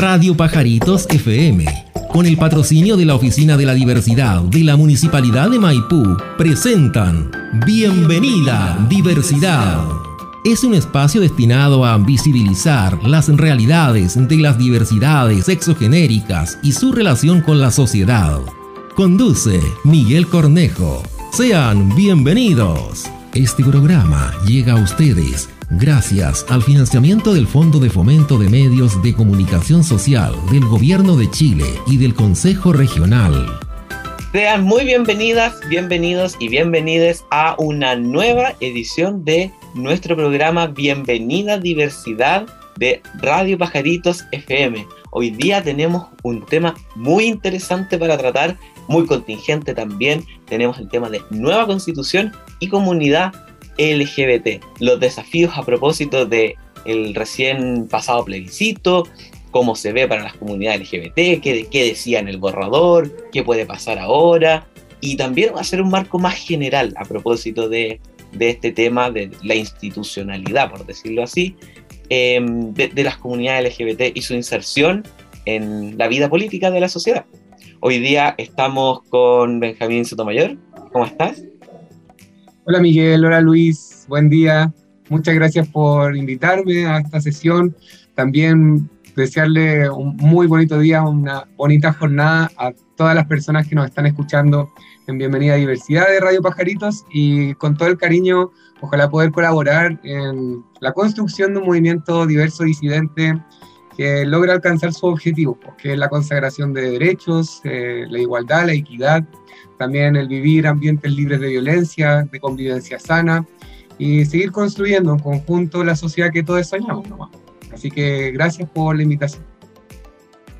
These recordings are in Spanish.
Radio Pajaritos FM, con el patrocinio de la Oficina de la Diversidad de la Municipalidad de Maipú, presentan Bienvenida Diversidad. Es un espacio destinado a visibilizar las realidades de las diversidades exogenéricas y su relación con la sociedad. Conduce Miguel Cornejo. Sean bienvenidos. Este programa llega a ustedes gracias al financiamiento del Fondo de Fomento de Medios de Comunicación Social del Gobierno de Chile y del Consejo Regional. Sean muy bienvenidas, bienvenidos y bienvenidas a una nueva edición de nuestro programa Bienvenida Diversidad de Radio Pajaritos FM. Hoy día tenemos un tema muy interesante para tratar, muy contingente también. Tenemos el tema de nueva constitución y comunidad LGBT, los desafíos a propósito de el recién pasado plebiscito, cómo se ve para las comunidades LGBT, qué, decía en el borrador, qué puede pasar ahora, y también ser un marco más general a propósito de, de este tema de la institucionalidad, por decirlo así, em, de, de, las comunidades LGBT y su inserción en la vida política de la sociedad. Hoy día estamos con Benjamín Sotomayor. ¿Cómo estás? Hola Miguel, hola Luis, buen día. Muchas gracias por invitarme a esta sesión. También desearle un muy bonito día, una bonita jornada a todas las personas que nos están escuchando en Bienvenida a Diversidad de Radio Pajaritos y con todo el cariño, ojalá poder colaborar en la construcción de un movimiento diverso disidente que logre alcanzar su objetivo, que es la consagración de derechos, eh, la igualdad, la equidad, también el vivir ambientes libres de violencia, de convivencia sana y seguir construyendo en conjunto la sociedad que todos soñamos. Así que gracias por la invitación.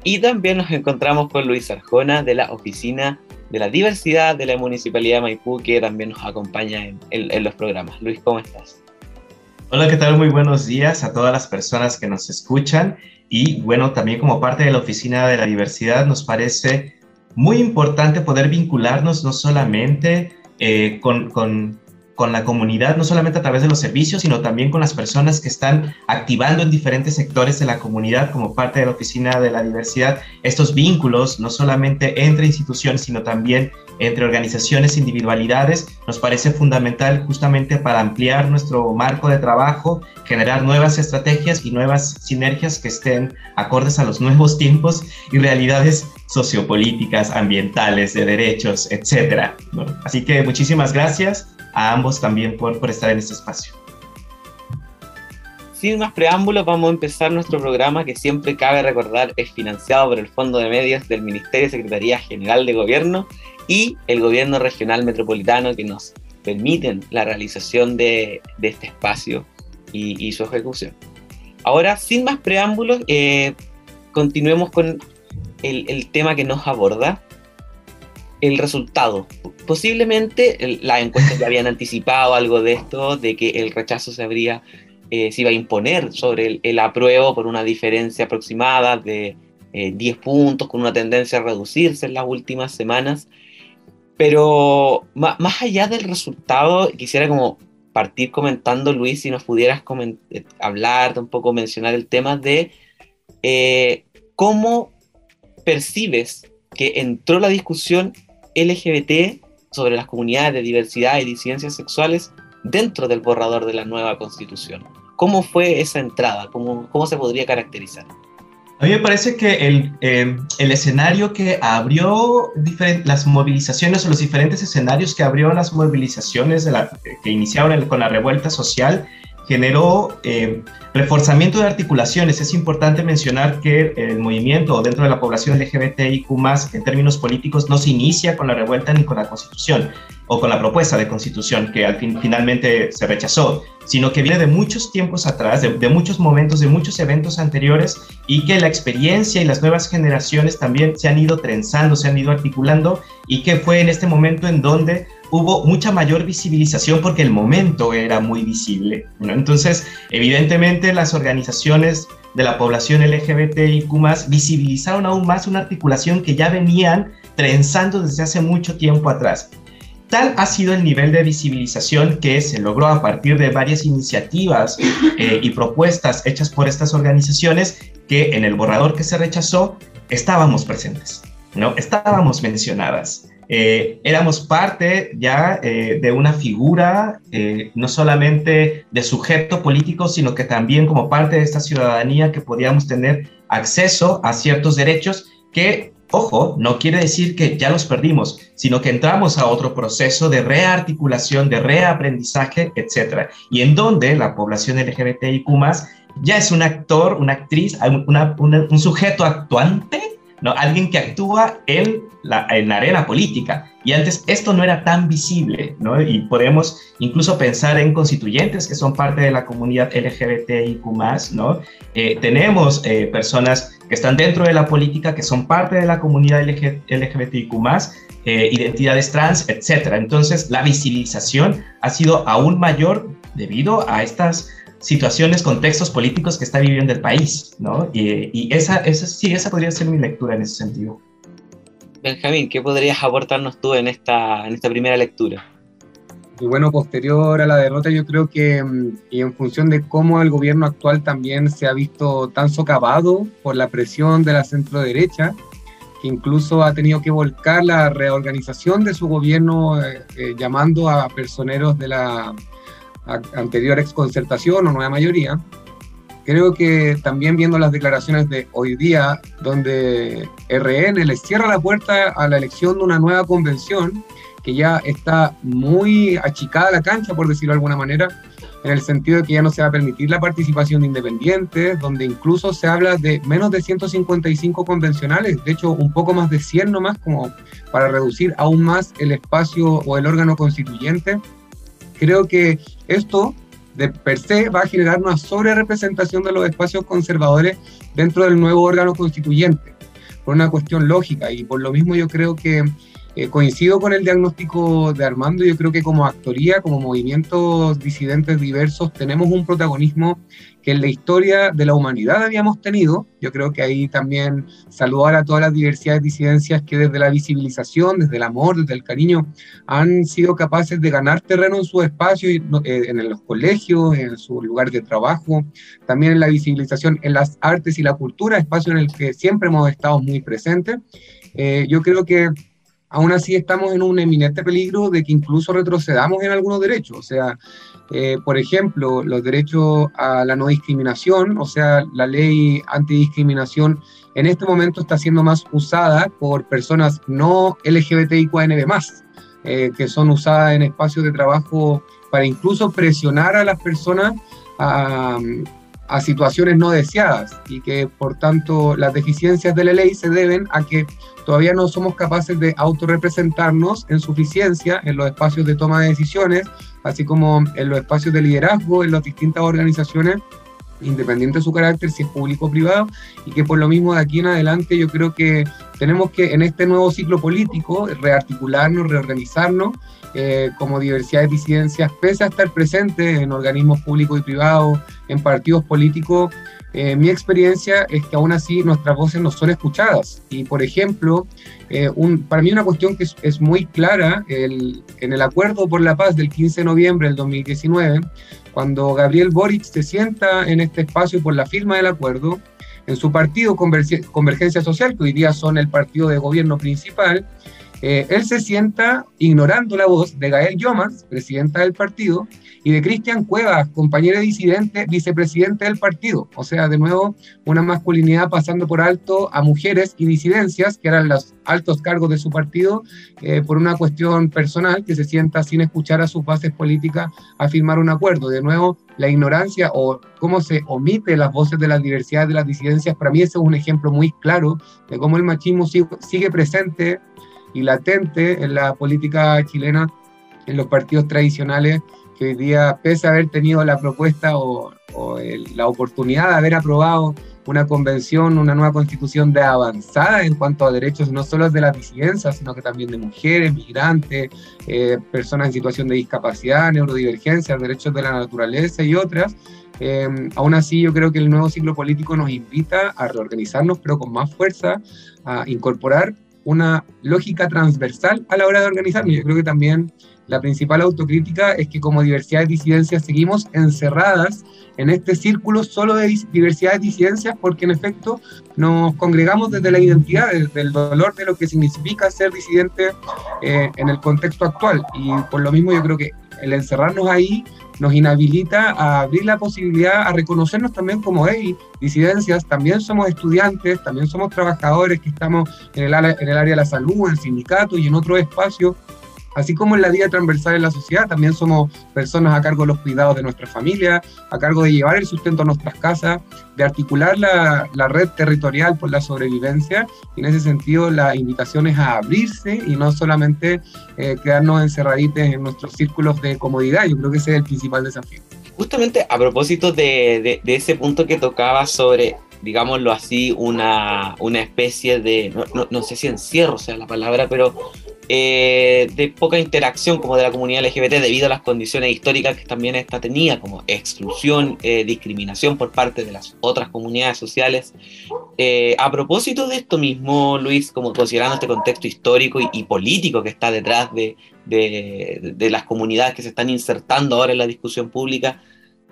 Y también nos encontramos con Luis Arjona de la Oficina de la Diversidad de la Municipalidad de Maipú, que también nos acompaña en, en, en los programas. Luis, ¿cómo estás? Hola, ¿qué tal? Muy buenos días a todas las personas que nos escuchan. Y bueno, también como parte de la Oficina de la Diversidad nos parece muy importante poder vincularnos no solamente eh, con, con, con, la comunidad, no solamente a través de los servicios, sino también con las personas que están activando en diferentes sectores de la comunidad como parte de la Oficina de la Diversidad, estos vínculos, no solamente entre instituciones, sino también entre organizaciones e individualidades, nos parece fundamental justamente para ampliar nuestro marco de trabajo, generar nuevas estrategias y nuevas sinergias que estén acordes a los nuevos tiempos y realidades sociopolíticas, ambientales, de derechos, etc. Así que muchísimas gracias a ambos también por, por estar en este espacio. Sin más preámbulos, vamos a empezar nuestro programa que siempre cabe recordar es financiado por el Fondo de Medios del Ministerio y Secretaría General de Gobierno y el Gobierno Regional Metropolitano que nos permiten la realización de, de este espacio y, y, su ejecución. Ahora, sin más preámbulos, eh, continuemos con el, el, tema que nos aborda, el resultado. Posiblemente las encuestas ya habían anticipado algo de esto, de que el rechazo se habría eh, se iba a imponer sobre el, el, apruebo por una diferencia aproximada de eh, 10 puntos, con una tendencia a reducirse en las últimas semanas. Pero más, más allá del resultado, quisiera como partir comentando, Luis, si nos pudieras eh, hablar, un poco mencionar el tema de eh, cómo percibes que entró la discusión LGBT sobre las comunidades de diversidad y disidencias sexuales dentro del borrador de la nueva constitución. ¿Cómo fue esa entrada? ¿Cómo, cómo se podría caracterizar? A mí me parece que el, eh, el escenario que abrió las movilizaciones los diferentes escenarios que abrió las movilizaciones la, que iniciaron con la revuelta social generó eh, reforzamiento de articulaciones. Es importante mencionar que el movimiento dentro de la población LGBTIQ en términos políticos no se inicia con la revuelta ni con la constitución o con la propuesta de constitución que al fin finalmente se rechazó, sino que viene de muchos tiempos atrás, de, de muchos momentos, de muchos eventos anteriores y que la experiencia y las nuevas generaciones también se han ido trenzando, se han ido articulando y que fue en este momento en donde hubo mucha mayor visibilización porque el momento era muy visible. Entonces, evidentemente las organizaciones de la población LGBTIQ visibilizaron aún más una articulación que ya venían trenzando desde hace mucho tiempo atrás. Tal ha sido el nivel de visibilización que se logró a partir de varias iniciativas eh, y propuestas hechas por estas organizaciones que en el borrador que se rechazó estábamos presentes, ¿no? Estábamos mencionadas. Eh, éramos parte ya eh, de una figura, no solamente de sujeto político, sino que también como parte de esta ciudadanía que podíamos tener acceso a ciertos derechos que Ojo, no quiere decir que ya los perdimos, sino que entramos a otro proceso de rearticulación, de reaprendizaje, etc. Y en donde la población LGBTIQ ya es un actor, una actriz, un sujeto actuante, ¿no? alguien que actúa en la, en arena política. Y antes esto no era tan visible, ¿no? Y podemos incluso pensar en constituyentes que son parte de la comunidad LGBTIQ+, ¿no? Eh, tenemos eh, personas que están dentro de la política, que son parte de la comunidad LGBTIQ+, eh, identidades trans, etc. Entonces, la visibilización ha sido aún mayor debido a estas situaciones, contextos políticos que está viviendo el país, ¿no? Y, y esa, esa, sí, esa podría ser mi lectura en ese sentido. Benjamín, ¿qué podrías aportarnos tú en esta, en esta primera lectura? Y bueno, posterior a la derrota, yo creo que, mm, y en función de cómo el gobierno actual también se ha visto tan socavado por la presión de la centro derecha, que incluso ha tenido que volcar la reorganización de su gobierno eh, eh, llamando a personeros de la anterior exconcertación o nueva mayoría, Creo que también viendo las declaraciones de hoy día, donde RN les cierra la puerta a la elección de una nueva convención, que ya está muy achicada la cancha, por decirlo de alguna manera, en el sentido de que ya no se va a permitir la participación de independientes, donde incluso se habla de menos de 155 convencionales, de hecho un poco más de 100 nomás, como para reducir aún más el espacio o el órgano constituyente. Creo que esto de per se va a generar una sobrerepresentación de los espacios conservadores dentro del nuevo órgano constituyente, por una cuestión lógica. Y por lo mismo yo creo que eh, coincido con el diagnóstico de Armando, yo creo que como actoría, como movimientos disidentes diversos, tenemos un protagonismo que en la historia de la humanidad habíamos tenido. Yo creo que ahí también saludar a todas las diversidades disidencias que desde la visibilización, desde el amor, desde el cariño, han sido capaces de ganar terreno en su espacio, eh, en los colegios, en su lugar de trabajo, también en la visibilización en las artes y la cultura, espacio en el que siempre hemos estado muy presentes. Eh, yo creo que aún así estamos en un eminente peligro de que incluso retrocedamos en algunos derechos. O sea, eh, por ejemplo, los derechos a la no discriminación, o sea, la ley antidiscriminación en este momento está siendo más usada por personas no LGBTIQANB+, eh, que son usadas en espacios de trabajo para incluso presionar a las personas a, a situaciones no deseadas y que por tanto las deficiencias de la ley se deben a que todavía no somos capaces de autorrepresentarnos en suficiencia en los espacios de toma de decisiones, así como en los espacios de liderazgo en las distintas organizaciones independiente de su carácter, si es público o privado, y que por lo mismo de aquí en adelante yo creo que tenemos que en este nuevo ciclo político rearticularnos, reorganizarnos eh, como diversidad de disidencias, pese a estar presentes en organismos públicos y privados, en partidos políticos. Eh, mi experiencia es que aún así nuestras voces no son escuchadas. Y por ejemplo, eh, un, para mí una cuestión que es, muy clara, el, en el acuerdo por la paz del 15 de noviembre del 2019, cuando Gabriel Boric se sienta en este espacio por la firma del acuerdo, en su partido Convergencia Social, que hoy día son el partido de gobierno principal, eh, él se sienta ignorando la voz de Gael Yomas, presidenta del partido, y de Cristian Cuevas, compañero disidente, vicepresidente del partido. O sea, de nuevo, una masculinidad pasando por alto a mujeres y disidencias, que eran los altos cargos de su partido, eh, por una cuestión personal, que se sienta sin escuchar a sus bases políticas a firmar un acuerdo. De nuevo, la ignorancia o cómo se omite las voces de la diversidad de las disidencias, para mí ese es un ejemplo muy claro de cómo el machismo sigue presente y latente en la política chilena, en los partidos tradicionales, que hoy día, pese a haber tenido la propuesta o, la oportunidad de haber aprobado una convención, una nueva constitución de avanzada en cuanto a derechos no solo de las disidencias, sino que también de mujeres, migrantes, eh, personas en situación de discapacidad, neurodivergencia, derechos de la naturaleza y otras. Eh, aún así, yo creo que el nuevo ciclo político nos invita a reorganizarnos, pero con más fuerza, a incorporar una lógica transversal a la hora de organizarnos. Yo creo que también la principal autocrítica es que como diversidad de disidencias seguimos encerradas en este círculo solo de diversidad de disidencias porque en efecto nos congregamos desde la identidad, desde el dolor de lo que significa ser disidente eh, en el contexto actual. Y por lo mismo yo creo que el encerrarnos ahí nos inhabilita a abrir la posibilidad a reconocernos también como hey, disidencias, también somos estudiantes, también somos trabajadores que estamos en el, en el área de la salud, en el sindicato y en otros espacios Así como en la vida transversal en la sociedad, también somos personas a cargo de los cuidados de nuestra familia, a cargo de llevar el sustento a nuestras casas, de articular la, la red territorial por la sobrevivencia. Y en ese sentido, la invitación es a abrirse y no solamente eh, quedarnos encerraditos en nuestros círculos de comodidad. Yo creo que ese es el principal desafío. Justamente a propósito de, de, ese punto que tocaba sobre digámoslo así, una, una especie de, no, no, no, sé si encierro sea la palabra, pero eh, de poca interacción como de la comunidad LGBT debido a las condiciones históricas que también esta tenía, como exclusión, eh, discriminación por parte de las otras comunidades sociales. Eh, a propósito de esto mismo, Luis, como considerando este contexto histórico y, político que está detrás de, de, las comunidades que se están insertando ahora en la discusión pública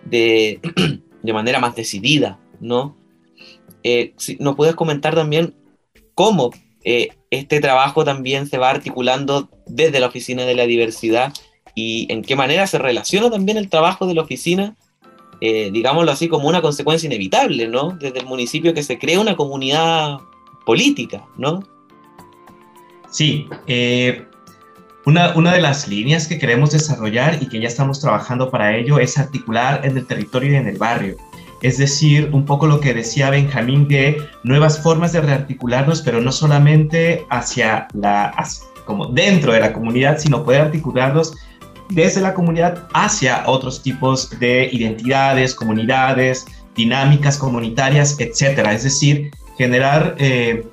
de, de manera más decidida, ¿no? Si ¿Nos puedes comentar también cómo eh, este trabajo también se va articulando desde la Oficina de la Diversidad y en qué manera se relaciona también el trabajo de la oficina, eh, digámoslo así, como una consecuencia inevitable, ¿no? Desde el municipio que se crea una comunidad política, ¿no? Sí, eh, una, una, de las líneas que queremos desarrollar y que ya estamos trabajando para ello es articular en el territorio y en el barrio. Es decir, un poco lo que decía Benjamín de nuevas formas de rearticularnos, pero no solamente hacia la, como dentro de la comunidad, sino poder articularnos desde la comunidad hacia otros tipos de identidades, comunidades, dinámicas comunitarias, etcétera. Es decir, generar eh,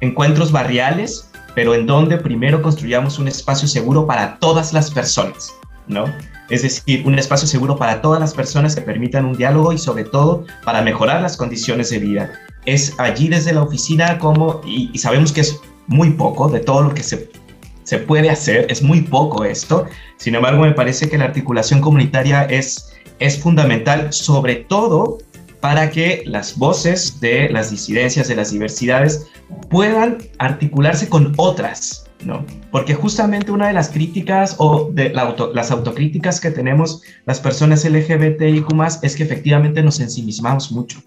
encuentros barriales, pero en donde primero construyamos un espacio seguro para todas las personas, ¿no? Es decir, un espacio seguro para todas las personas que permitan un diálogo y sobre todo para mejorar las condiciones de vida. Es allí desde la oficina como, y, sabemos que es muy poco de todo lo que se, se puede hacer, es muy poco esto, sin embargo me parece que la articulación comunitaria es, es fundamental, sobre todo para que las voces de las disidencias, de las diversidades, puedan articularse con otras, ¿no? Porque justamente una de las críticas o las autocríticas que tenemos las personas LGBTIQ es que efectivamente nos ensimismamos mucho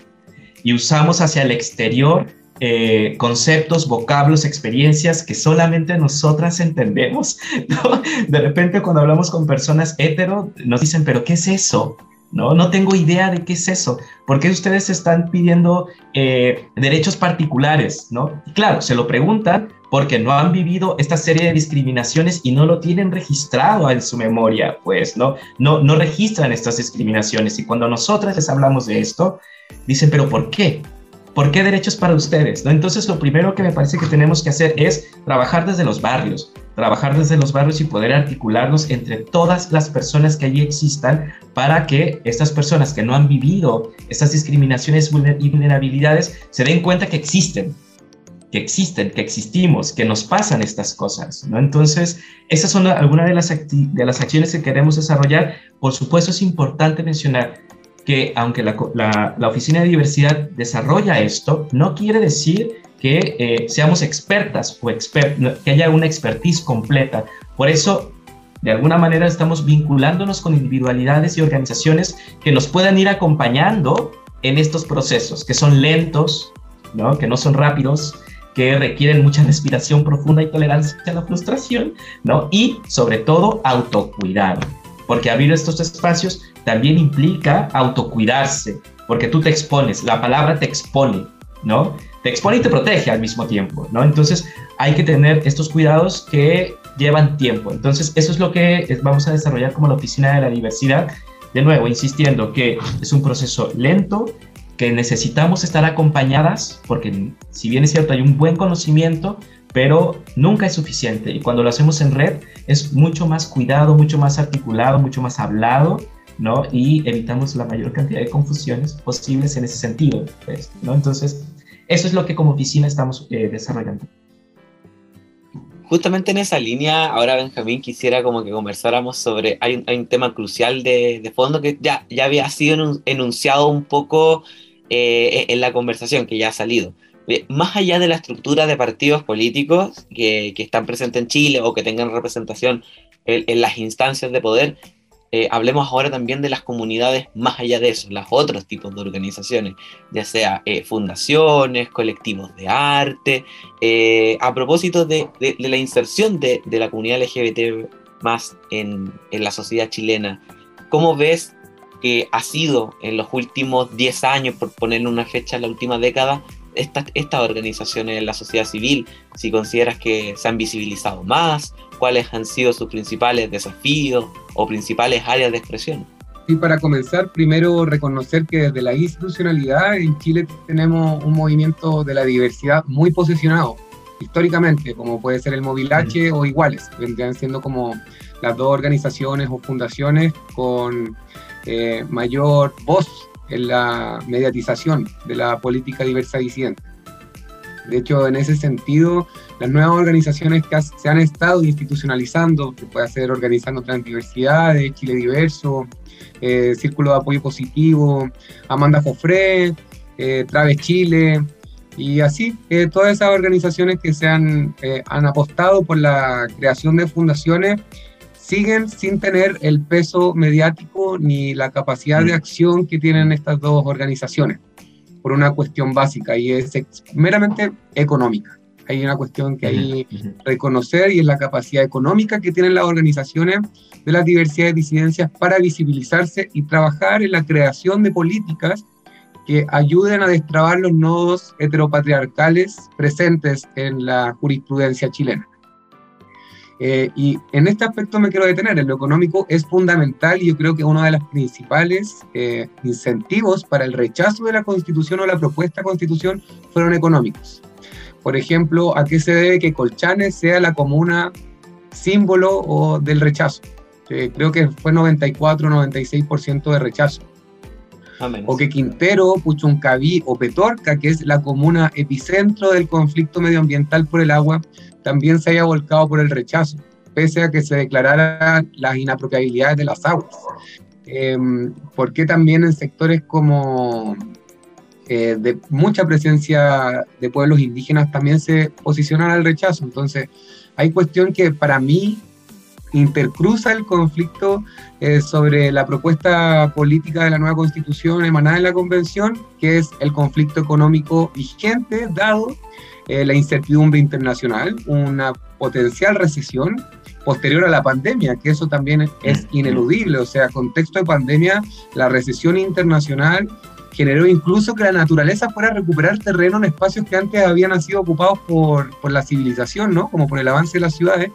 y usamos hacia el exterior eh, conceptos, vocablos, experiencias que solamente nosotras entendemos. De repente cuando hablamos con personas hetero nos dicen, pero ¿qué es eso? ¿no? No tengo idea de qué es eso. ¿Por qué ustedes están pidiendo eh, derechos particulares, ¿no? claro, se lo preguntan porque no han vivido esta serie de discriminaciones y no lo tienen registrado en su memoria, pues, ¿no? No, no registran estas discriminaciones. Y cuando nosotras les hablamos de esto, dicen, pero ¿por qué? ¿Por qué derechos para ustedes? ¿No? Entonces, lo primero que me parece que tenemos que hacer es trabajar desde los barrios, trabajar desde los barrios y poder articularnos entre todas las personas que allí existan para que estas personas que no han vivido estas discriminaciones y vulnerabilidades se den cuenta que existen, que existen, que existimos, que nos pasan estas cosas, ¿no? Entonces, esas son algunas de las, de las acciones que queremos desarrollar. Por supuesto, es importante mencionar que aunque la, Oficina de Diversidad desarrolla esto, no quiere decir que eh, seamos expertas o que haya una expertise completa. Por eso, de alguna manera, estamos vinculándonos con individualidades y organizaciones que nos puedan ir acompañando en estos procesos, que son lentos, ¿no? que no son rápidos, que requieren mucha respiración profunda y tolerancia a la frustración, ¿no? Y sobre todo autocuidado, porque abrir estos espacios también implica autocuidarse, porque tú te expones, la palabra te expone, ¿no? Te expone y te protege al mismo tiempo, ¿no? Entonces hay que tener estos cuidados que llevan tiempo. Entonces eso es lo que vamos a desarrollar como la Oficina de la Diversidad. De nuevo, insistiendo que es un proceso lento, que necesitamos estar acompañadas, porque si bien es cierto, hay un buen conocimiento, pero nunca es suficiente. Y cuando lo hacemos en red, es mucho más cuidado, mucho más articulado, mucho más hablado ¿no? Y evitamos la mayor cantidad de confusiones posibles en ese sentido, pues, ¿no? Entonces, eso es lo que como oficina estamos eh, desarrollando. justamente en esa línea, ahora Benjamín quisiera como que conversáramos sobre, hay un, tema crucial de, fondo que ya, ya había sido enunciado un poco eh, en la conversación que ya ha salido. Eh, más allá de la estructura de partidos políticos que, están presentes en Chile o que tengan representación en las instancias de poder, eh, hablemos ahora también de las comunidades más allá de eso, los otros tipos de organizaciones, ya sea fundaciones, colectivos de arte, a propósito de, la inserción de, la comunidad LGBT más en, la sociedad chilena. ¿Cómo ves que ha sido en los últimos 10 años, por ponerle una fecha en la última década, estas organizaciones en la sociedad civil, si consideras que se han visibilizado más cuáles han sido sus principales desafíos o principales áreas de expresión. Y para comenzar, primero reconocer que desde la institucionalidad en Chile tenemos un movimiento de la diversidad muy posicionado históricamente, como puede ser el Móvil H o iguales, vendrían siendo como las dos organizaciones o fundaciones con eh, mayor voz en la mediatización de la política diversa disidente. De hecho, en ese sentido, las nuevas organizaciones que se han estado institucionalizando, que puede ser Organizando Transdiversidades, Chile Diverso, eh, Círculo de Apoyo Positivo, Amanda Jofré, eh, Traves Chile, y así, eh, todas esas organizaciones que se han, han apostado por la creación de fundaciones siguen sin tener el peso mediático ni la capacidad de mm. acción que tienen estas dos organizaciones por una cuestión básica y es meramente económica. Hay una cuestión que hay que reconocer y es la capacidad económica que tienen las organizaciones de las diversidades disidencias para visibilizarse y trabajar en la creación de políticas que ayuden a destrabar los nodos heteropatriarcales presentes en la jurisprudencia chilena. Eh, y en este aspecto me quiero detener, en lo económico es fundamental y yo creo que uno de los principales eh, incentivos para el rechazo de la constitución o la propuesta constitución fueron económicos. Por ejemplo, ¿a qué se debe que Colchane sea la comuna símbolo o del rechazo? creo que fue 94-96% de rechazo. O que Quintero, Puchuncaví o Petorca, que es la comuna epicentro del conflicto medioambiental por el agua, también se haya volcado por el rechazo, pese a que se declararan las inapropiabilidades de las aguas. Eh, ¿Por qué también en sectores como eh, de mucha presencia de pueblos indígenas también se posicionan al rechazo? Entonces, hay cuestión que para mí intercruza el conflicto eh, sobre la propuesta política de la nueva constitución emanada en la convención, que es el conflicto económico vigente, dado eh, la incertidumbre internacional, una potencial recesión posterior a la pandemia, que eso también es ineludible, o sea, contexto de pandemia, la recesión internacional generó incluso que la naturaleza fuera a recuperar terreno en espacios que antes habían sido ocupados por, por la civilización, ¿no? Como por el avance de las ciudades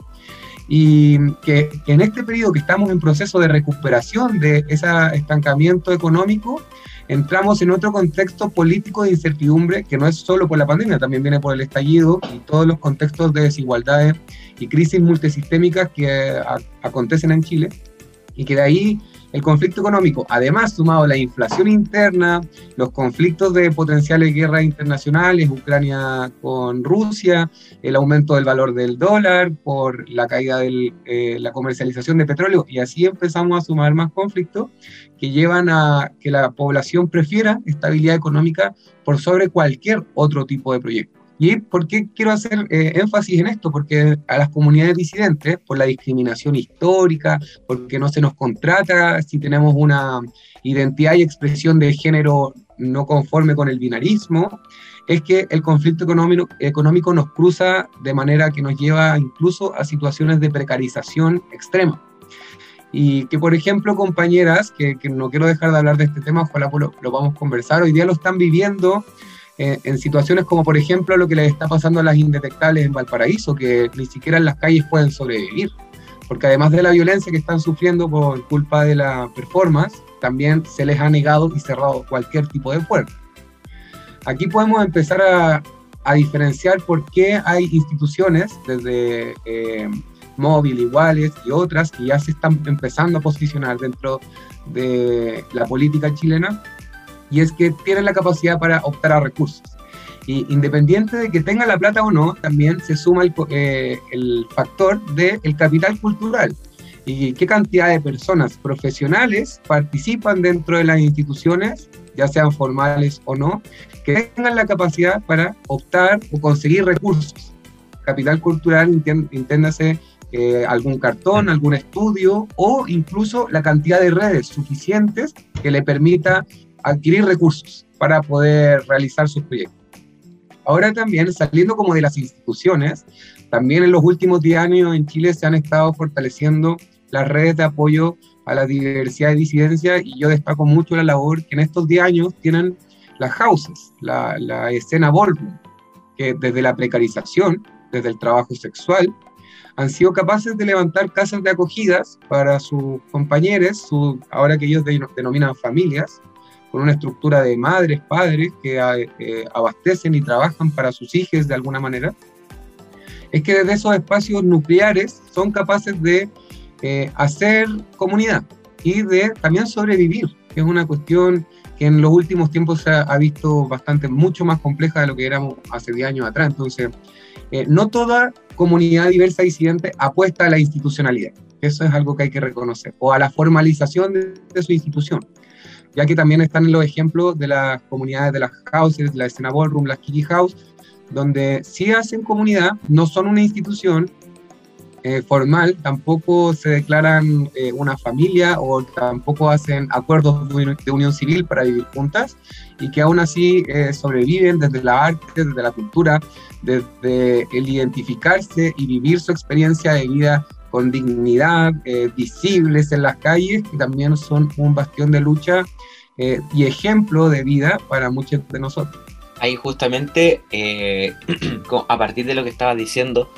y que, en este periodo que estamos en proceso de recuperación de ese estancamiento económico, entramos en otro contexto político de incertidumbre que no es solo por la pandemia, también viene por el estallido y todos los contextos de desigualdades y crisis multisistémicas que acontecen en Chile y que de ahí el conflicto económico, además sumado a la inflación interna, los conflictos de potenciales guerras internacionales, Ucrania con Rusia, el aumento del valor del dólar por la caída de eh, la comercialización de petróleo, y así empezamos a sumar más conflictos que llevan a que la población prefiera estabilidad económica por sobre cualquier otro tipo de proyecto. ¿Y por qué quiero hacer eh, énfasis en esto? Porque a las comunidades disidentes, por la discriminación histórica, porque no se nos contrata si tenemos una identidad y expresión de género no conforme con el binarismo, es que el conflicto económico, económico nos cruza de manera que nos lleva incluso a situaciones de precarización extrema. Y que, por ejemplo, compañeras, que, no quiero dejar de hablar de este tema, ojalá lo, lo vamos a conversar, hoy día lo están viviendo eh, en situaciones como por ejemplo lo que les está pasando a las indetectables en Valparaíso, que ni siquiera en las calles pueden sobrevivir, porque además de la violencia que están sufriendo por culpa de la performance, también se les ha negado y cerrado cualquier tipo de puerta. Aquí podemos empezar a, a diferenciar por qué hay instituciones, desde eh, Móvil, Iguales y otras, que ya se están empezando a posicionar dentro de la política chilena y es que tienen la capacidad para optar a recursos. Y independiente de que tenga la plata o no, también se suma el, eh, el factor del el capital cultural y qué cantidad de personas profesionales participan dentro de las instituciones, ya sean formales o no, que tengan la capacidad para optar o conseguir recursos. Capital cultural, inténdase eh, algún cartón, algún estudio o incluso la cantidad de redes suficientes que le permita adquirir recursos para poder realizar sus proyectos. Ahora también, saliendo como de las instituciones, también en los últimos 10 años en Chile se han estado fortaleciendo las redes de apoyo a la diversidad y disidencia y yo destaco mucho la labor que en estos 10 años tienen las houses, la, escena ballroom, que desde la precarización, desde el trabajo sexual, han sido capaces de levantar casas de acogidas para sus compañeros, su, ahora que ellos denominan familias, con una estructura de madres, padres que eh, abastecen y trabajan para sus hijos de alguna manera, es que desde esos espacios nucleares son capaces de eh, hacer comunidad y de también sobrevivir, que es una cuestión que en los últimos tiempos se ha, visto bastante, mucho más compleja de lo que éramos hace 10 años atrás. Entonces, eh, no toda comunidad diversa disidente apuesta a la institucionalidad. Eso es algo que hay que reconocer, o a la formalización de, su institución, ya que también están los ejemplos de las comunidades de las houses, la escena ballroom, las kiki house, donde sí hacen comunidad, no son una institución, eh, formal, tampoco se declaran eh, una familia o tampoco hacen acuerdos de unión, civil para vivir juntas y que aún así eh, sobreviven desde la arte, desde la cultura, desde el identificarse y vivir su experiencia de vida con dignidad, visibles en las calles, que también son un bastión de lucha y ejemplo de vida para muchos de nosotros. Ahí justamente, a partir de lo que estaba diciendo,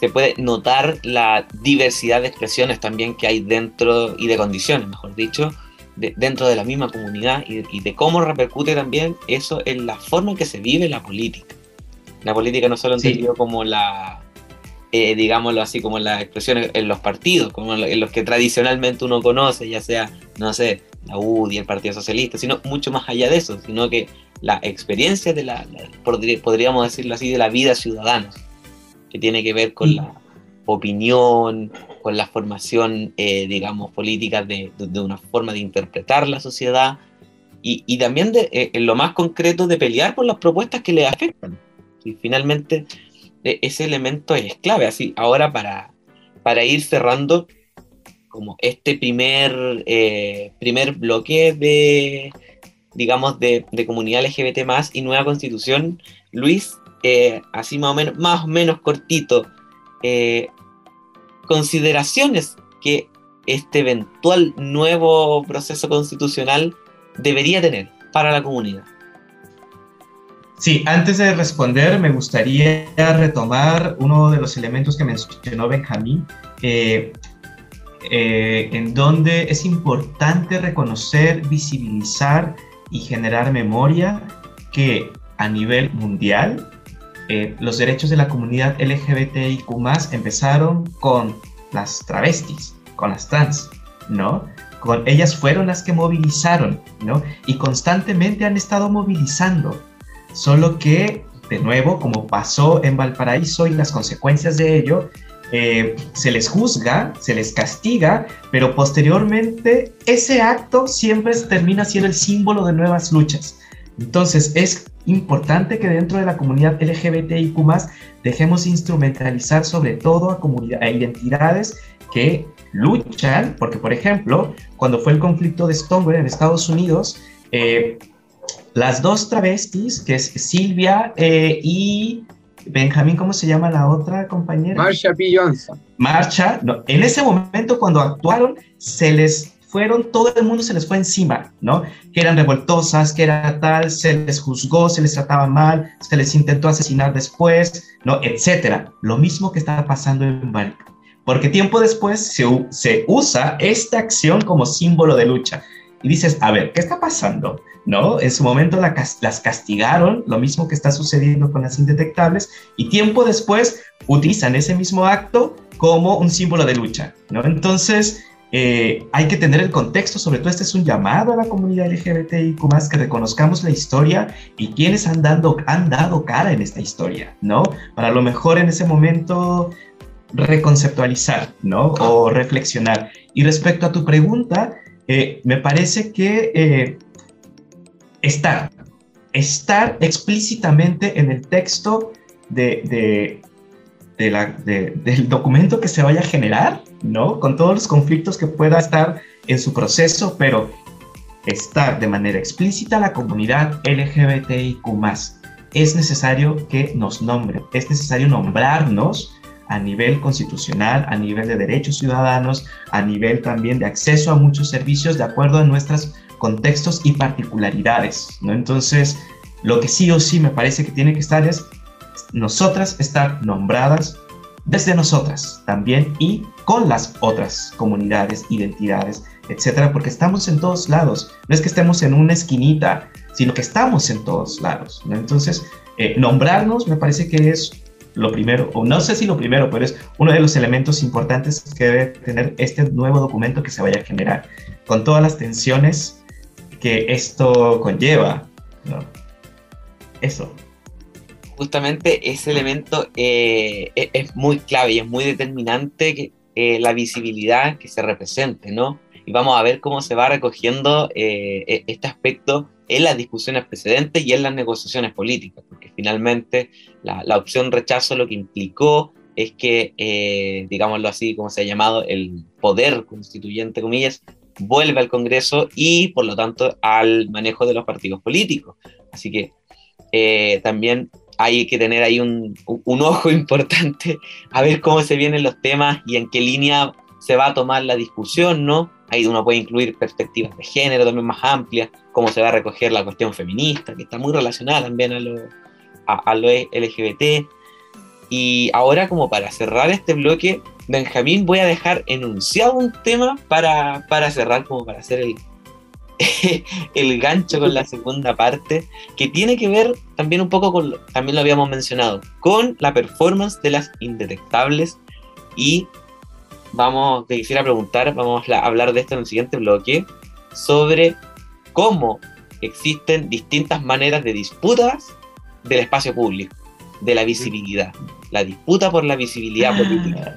se puede notar la diversidad de expresiones también que hay dentro y de condiciones, mejor dicho, dentro de la misma comunidad y, de cómo repercute también eso en la forma en que se vive la política. La política no solo entendido como la, eh, digámoslo así, como las expresiones en los partidos, como en los que tradicionalmente uno conoce, ya sea, no sé, la UDI, el Partido Socialista, sino mucho más allá de eso, sino que la experiencia de la, podríamos decirlo así, de la vida ciudadana que tiene que ver con la opinión, con la formación, eh, digamos, política de, una forma de interpretar la sociedad y, también de, eh, en lo más concreto de pelear por las propuestas que le afectan. Y finalmente ese elemento es clave. Así, ahora para, para ir cerrando como este primer, eh, primer bloque de, digamos, de, de comunidad LGBT más y nueva constitución, Luis, eh, así más o menos, más o menos cortito, eh, consideraciones que este eventual nuevo proceso constitucional debería tener para la comunidad. Sí, antes de responder, me gustaría retomar uno de los elementos que mencionó Benjamín, eh, en donde es importante reconocer, visibilizar y generar memoria que a nivel mundial eh, los derechos de la comunidad LGBTIQ empezaron con las travestis, con las trans, ¿no? Con ellas fueron las que movilizaron, ¿no? Y constantemente han estado movilizando, solo que, de nuevo, como pasó en Valparaíso y las consecuencias de ello, eh, se les juzga, se les castiga, pero posteriormente ese acto siempre termina siendo el símbolo de nuevas luchas. Entonces es importante que dentro de la comunidad LGBTIQ dejemos instrumentalizar sobre todo a, comunidad, a identidades que luchan, porque por ejemplo, cuando fue el conflicto de Stonewall en Estados Unidos, eh, las dos travestis, que es Silvia eh, y Benjamín, ¿cómo se llama la otra compañera? Marsha P. Johnson. Marsha, en ese momento cuando actuaron, se les fueron, todo el mundo se les fue encima, ¿no? Que eran revoltosas, que era tal, se les juzgó, se les trataba mal, se les intentó asesinar después, ¿no? Etcétera. Lo mismo que estaba pasando en Bali. Porque tiempo después se, se usa esta acción como símbolo de lucha. Y dices, a ver, ¿qué está pasando? ¿No? En su momento las castigaron, lo mismo que está sucediendo con las indetectables, y tiempo después utilizan ese mismo acto como un símbolo de lucha, ¿no? Entonces, eh, hay que tener el contexto, sobre todo este es un llamado a la comunidad LGBTIQ que reconozcamos la historia y quienes han, dado, han dado cara en esta historia, ¿no? Para lo mejor en ese momento reconceptualizar, ¿no? O reflexionar. Y respecto a tu pregunta, eh, me parece que eh, estar, estar explícitamente en el texto de, del documento que se vaya a generar, ¿no? Con todos los conflictos que pueda estar en su proceso, pero estar de manera explícita la comunidad LGBTIQ. Es necesario que nos nombre, es necesario nombrarnos a nivel constitucional, a nivel de derechos ciudadanos, a nivel también de acceso a muchos servicios de acuerdo a nuestros contextos y particularidades, ¿no? Entonces, lo que sí o sí me parece que tiene que estar es nosotras estar nombradas desde nosotras también y con las otras comunidades, identidades, etcétera, porque estamos en todos lados. No es que estemos en una esquinita, sino que estamos en todos lados. Entonces, eh, nombrarnos me parece que es lo primero, o no sé si lo primero, pero es uno de los elementos importantes que debe tener este nuevo documento que se vaya a generar, con todas las tensiones que esto conlleva. Eso justamente ese elemento eh, e-, es, muy clave y es muy determinante que, eh, la visibilidad que se represente, ¿no? Y vamos a ver cómo se va recogiendo eh, e-, este aspecto en las discusiones precedentes y en las negociaciones políticas, porque finalmente la, opción rechazo lo que implicó es que, digámoslo así, como se ha llamado, el poder constituyente, comillas, vuelve al Congreso y, por lo tanto, al manejo de los partidos políticos. Así que también hay que tener ahí un, ojo importante a ver cómo se vienen los temas y en qué línea se va a tomar la discusión, ¿no? Ahí uno puede incluir perspectivas de género también más amplias, cómo se va a recoger la cuestión feminista, que está muy relacionada también a lo, a, lo LGBT. Y ahora, como para cerrar este bloque, Benjamín, voy a dejar enunciado un tema para, para cerrar, como para hacer el, el gancho con la segunda parte, que tiene que ver también un poco con, también lo habíamos mencionado, con la performance de las indetectables y vamos, te quisiera preguntar, vamos a hablar de esto en el siguiente bloque, sobre cómo existen distintas maneras de disputas del espacio público, de la visibilidad, la disputa por la visibilidad política,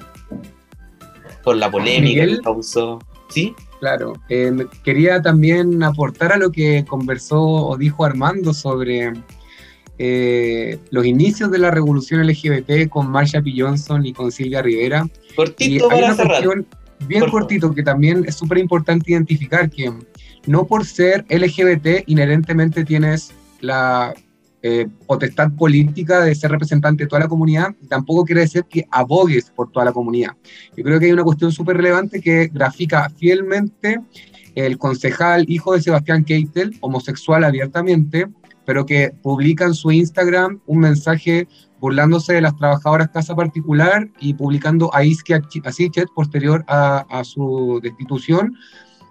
por la polémica que causó, ¿sí? Claro, eh, quería también aportar a lo que conversó o dijo Armando sobre eh, los inicios de la revolución LGBT con Marsha P. Johnson y con Silvia Rivera. Cortito y hay una cuestión bien cortito que también es súper importante identificar que no por ser LGBT inherentemente tienes la eh, potestad política de ser representante de toda la comunidad, tampoco quiere decir que abogues por toda la comunidad. Yo creo que hay una cuestión súper relevante que grafica fielmente el concejal hijo de Sebastián Keitel, homosexual abiertamente, pero que publica en su Instagram un mensaje burlándose de las trabajadoras casa particular y publicando a Iskia Asichet posterior a, su destitución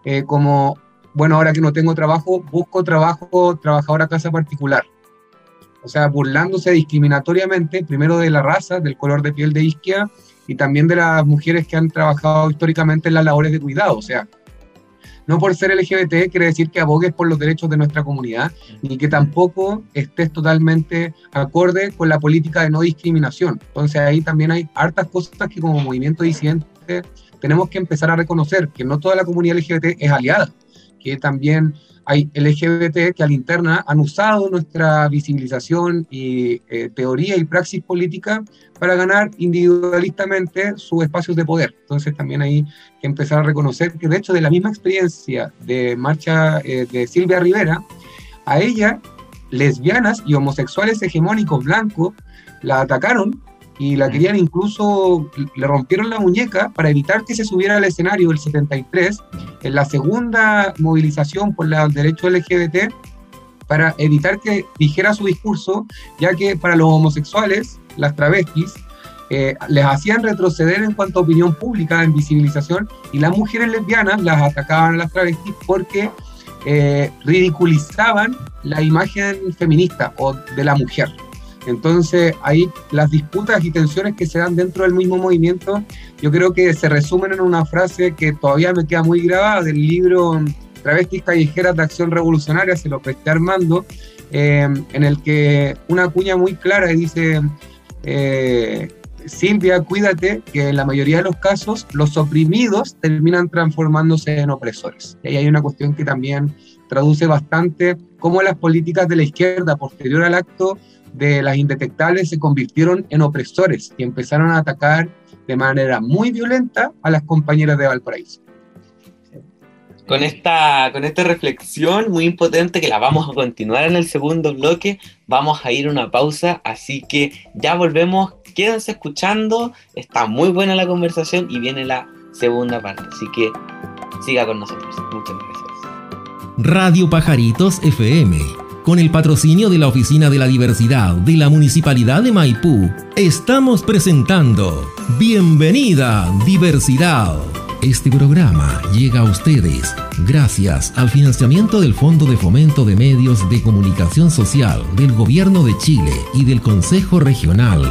eh, como, bueno, ahora que no tengo trabajo, busco trabajo trabajadora casa particular o sea, burlándose discriminatoriamente, primero de la raza, del color de piel de Isquia, y también de las mujeres que han trabajado históricamente en las labores de cuidado. O sea, no por ser LGBT quiere decir que abogues por los derechos de nuestra comunidad, ni que tampoco estés totalmente acorde con la política de no discriminación. Entonces ahí también hay hartas cosas que como movimiento disidente tenemos que empezar a reconocer, que no toda la comunidad LGBT es aliada, que también hay LGBT que a la interna han usado nuestra visibilización y eh, teoría y praxis política para ganar individualistamente sus espacios de poder. Entonces también hay que empezar a reconocer que de hecho de la misma experiencia de marcha eh, de Silvia Rivera, a ella lesbianas y homosexuales hegemónicos blancos la atacaron y la querían incluso, le rompieron la muñeca para evitar que se subiera al escenario el 73, en la segunda movilización por los derechos LGBT, para evitar que dijera su discurso, ya que para los homosexuales, las travestis, eh, les hacían retroceder en cuanto a opinión pública, en visibilización, y las mujeres lesbianas las atacaban a las travestis porque eh, ridiculizaban la imagen feminista o de la mujer. Entonces, ahí las disputas y tensiones que se dan dentro del mismo movimiento, yo creo que se resumen en una frase que todavía me queda muy grabada del libro Travestis Callejeras de Acción Revolucionaria, se lo presté Armando, eh, en el que una cuña muy clara dice, eh, Silvia, cuídate, que en la mayoría de los casos los oprimidos terminan transformándose en opresores. Y ahí hay una cuestión que también traduce bastante cómo las políticas de la izquierda posterior al acto de las indetectables se convirtieron en opresores y empezaron a atacar de manera muy violenta a las compañeras de Valparaíso. Con esta, con esta reflexión muy impotente que la vamos a continuar en el segundo bloque, vamos a ir a una pausa, así que ya volvemos, quédense escuchando, está muy buena la conversación y viene la segunda parte, así que siga con nosotros. Muchas gracias. Radio Pajaritos FM con el patrocinio de la Oficina de la Diversidad de la Municipalidad de Maipú, estamos presentando Bienvenida Diversidad. Este programa llega a ustedes gracias al financiamiento del Fondo de Fomento de Medios de Comunicación Social del Gobierno de Chile y del Consejo Regional.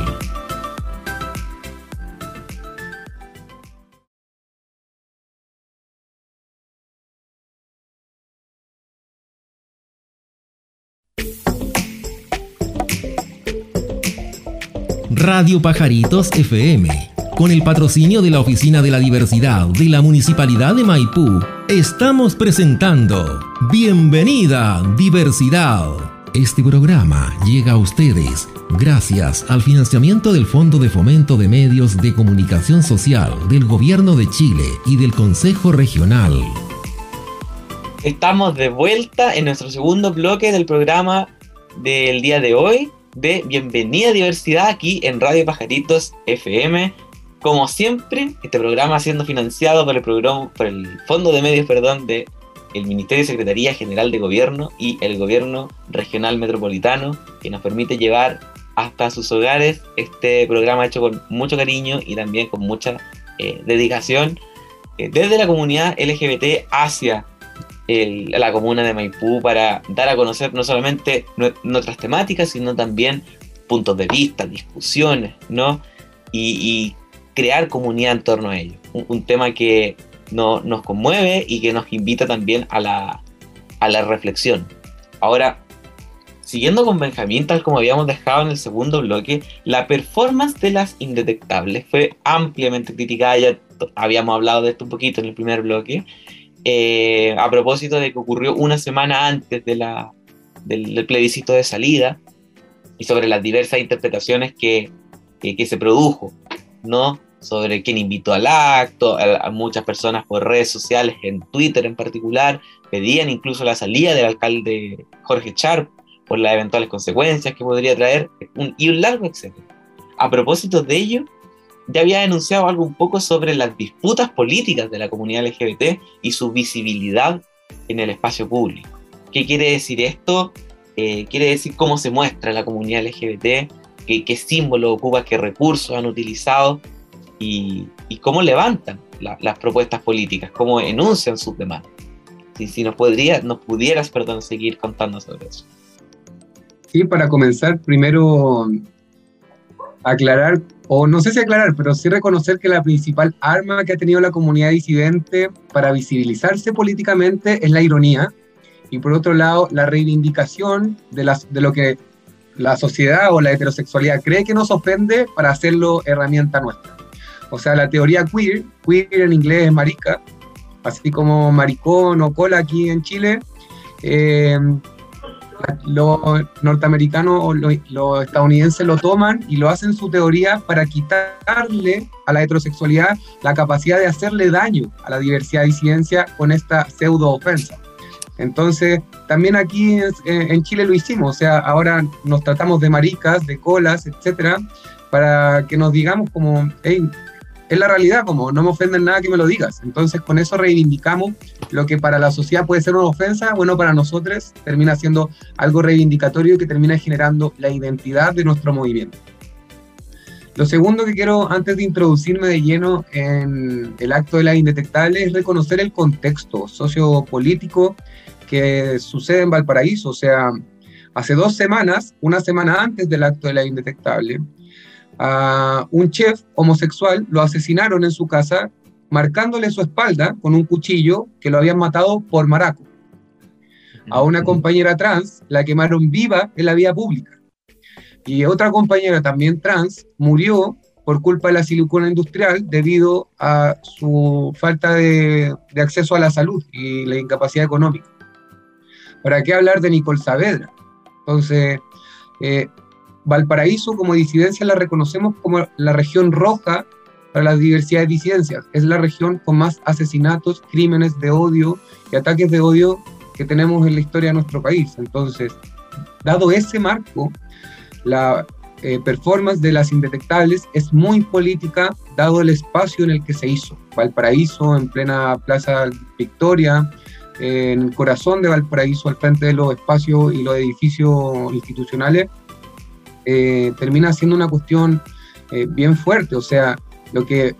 Radio Pajaritos FM, con el patrocinio de la Oficina de la Diversidad de la Municipalidad de Maipú, estamos presentando Bienvenida Diversidad. Este programa llega a ustedes gracias al financiamiento del Fondo de Fomento de Medios de Comunicación Social del Gobierno de Chile y del Consejo Regional. Estamos de vuelta en nuestro segundo bloque del programa del día de hoy de Bienvenida Diversidad aquí en Radio Pajaritos FM. Como siempre, este programa siendo financiado por el, programa, por el Fondo de Medios perdón, de el Ministerio de Secretaría General de Gobierno y el Gobierno Regional Metropolitano, que nos permite llevar hasta sus hogares este programa hecho con mucho cariño y también con mucha eh, dedicación eh, desde la comunidad LGBT hacia la comuna de Maipú para dar a conocer no solamente nuestras temáticas, sino también puntos de vista, discusiones, ¿no? Y, crear comunidad en torno a ello. Un, tema que nos conmueve y que nos invita también a la, a la reflexión. Ahora, siguiendo con Benjamín, tal como habíamos dejado en el segundo bloque, la performance de las indetectables fue ampliamente criticada, ya habíamos hablado de esto un poquito en el primer bloque, eh, a propósito de que ocurrió una semana antes de la, del, plebiscito de salida y sobre las diversas interpretaciones que, que, se produjo, ¿no? Sobre quién invitó al acto, a, muchas personas por redes sociales, en Twitter en particular, pedían incluso la salida del alcalde Jorge Charp por las eventuales consecuencias que podría traer, y un largo etcétera. A propósito de ello, ya había denunciado algo un poco sobre las disputas políticas de la comunidad LGBT y su visibilidad en el espacio público. ¿Qué quiere decir esto? Eh, quiere decir cómo se muestra la comunidad LGBT, qué, qué símbolos ocupa, qué recursos han utilizado y, cómo levantan las propuestas políticas, cómo enuncian sus demandas. Si, si nos, podría, nos pudieras perdón, seguir contando sobre eso. Sí, para comenzar, primero aclarar, o no sé si aclarar, pero sí reconocer que la principal arma que ha tenido la comunidad disidente para visibilizarse políticamente es la ironía, y por otro lado, la reivindicación de, lo que la sociedad o la heterosexualidad cree que nos ofende para hacerlo herramienta nuestra. O sea, la teoría queer, queer en inglés es marica, así como maricón o cola aquí en Chile, eh, los norteamericanos o los, estadounidenses lo toman y lo hacen su teoría para quitarle a la heterosexualidad la capacidad de hacerle daño a la diversidad y disidencia con esta pseudo ofensa. Entonces, también aquí en Chile lo hicimos, o sea, ahora nos tratamos de maricas, de colas, etcétera, para que nos digamos como, hey, es la realidad, como no me ofenden nada que me lo digas. Entonces con eso reivindicamos lo que para la sociedad puede ser una ofensa, bueno, para nosotros termina siendo algo reivindicatorio que termina generando la identidad de nuestro movimiento. Lo segundo que quiero, antes de introducirme de lleno en el acto de la indetectable, es reconocer el contexto sociopolítico que sucede en Valparaíso. O sea, Hace dos semanas, una semana antes del acto de la indetectable, a un chef homosexual lo asesinaron en su casa marcándole su espalda con un cuchillo que lo habían matado por maraco. A una compañera trans la quemaron viva en la vía pública. Y otra compañera también trans murió por culpa de la silicona industrial debido a su falta de, acceso a la salud y la incapacidad económica. ¿Para qué hablar de Nicole Saavedra? Entonces, eh, Valparaíso como disidencia la reconocemos como la región roja para la diversidad de disidencias. Es la región con más asesinatos, crímenes de odio y ataques de odio que tenemos en la historia de nuestro país. Entonces, dado ese marco, la eh, performance de las indetectables es muy política, dado el espacio en el que se hizo. Valparaíso, en plena Plaza Victoria, en el corazón de Valparaíso, al frente de los espacios y los edificios institucionales, eh, termina siendo una cuestión eh, bien fuerte. O sea, lo que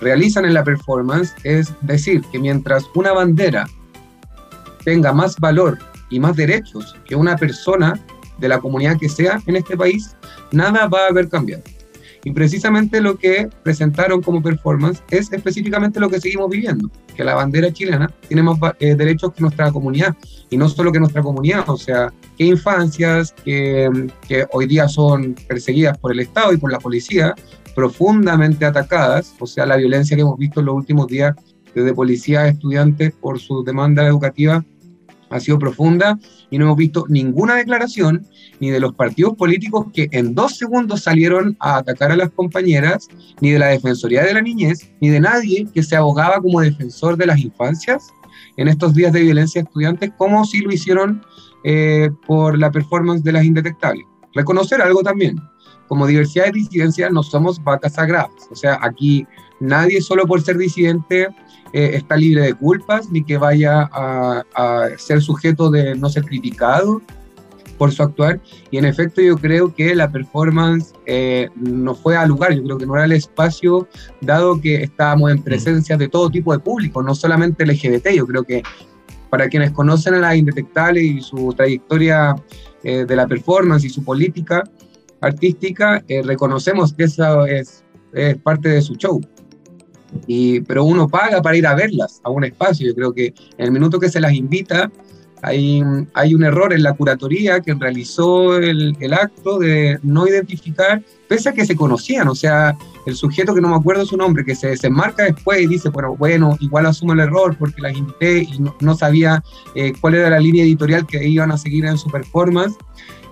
realizan en la performance es decir que mientras una bandera tenga más valor y más derechos que una persona de la comunidad que sea en este país, nada va a haber cambiado. Y precisamente lo que presentaron como performance es específicamente lo que seguimos viviendo, que la bandera chilena tiene más eh, derechos que nuestra comunidad, y no solo que nuestra comunidad, o sea, que infancias que, que hoy día son perseguidas por el Estado y por la policía, profundamente atacadas, o sea, la violencia que hemos visto en los últimos días desde policías estudiantes por su demanda educativa ha sido profunda y no hemos visto ninguna declaración ni de los partidos políticos que en dos segundos salieron a atacar a las compañeras, ni de la Defensoría de la Niñez, ni de nadie que se abogaba como defensor de las infancias en estos días de violencia de estudiantes, como si lo hicieron eh, por la performance de las indetectables. Reconocer algo también, como diversidad de disidencias no somos vacas sagradas, o sea, aquí nadie solo por ser disidente eh, está libre de culpas, ni que vaya a, ser sujeto de no ser criticado por su actuar. Y en efecto yo creo que la performance eh, no fue al lugar, yo creo que no era el espacio, dado que estábamos en mm. presencia de todo tipo de público, no solamente LGBT, yo creo que para quienes conocen a la Indetectable y su trayectoria eh, de la performance y su política artística, reconocemos que eso es, es parte de su show pero uno paga para ir a verlas a un espacio. Yo creo que en el minuto que se las invita, hay, hay un error en la curatoría que realizó el, el, acto de no identificar, pese a que se conocían, o sea, el sujeto que no me acuerdo su nombre, que se desenmarca después y dice, bueno, bueno, igual asumo el error porque las invité y no, sabía eh, cuál era la línea editorial que iban a seguir en su performance.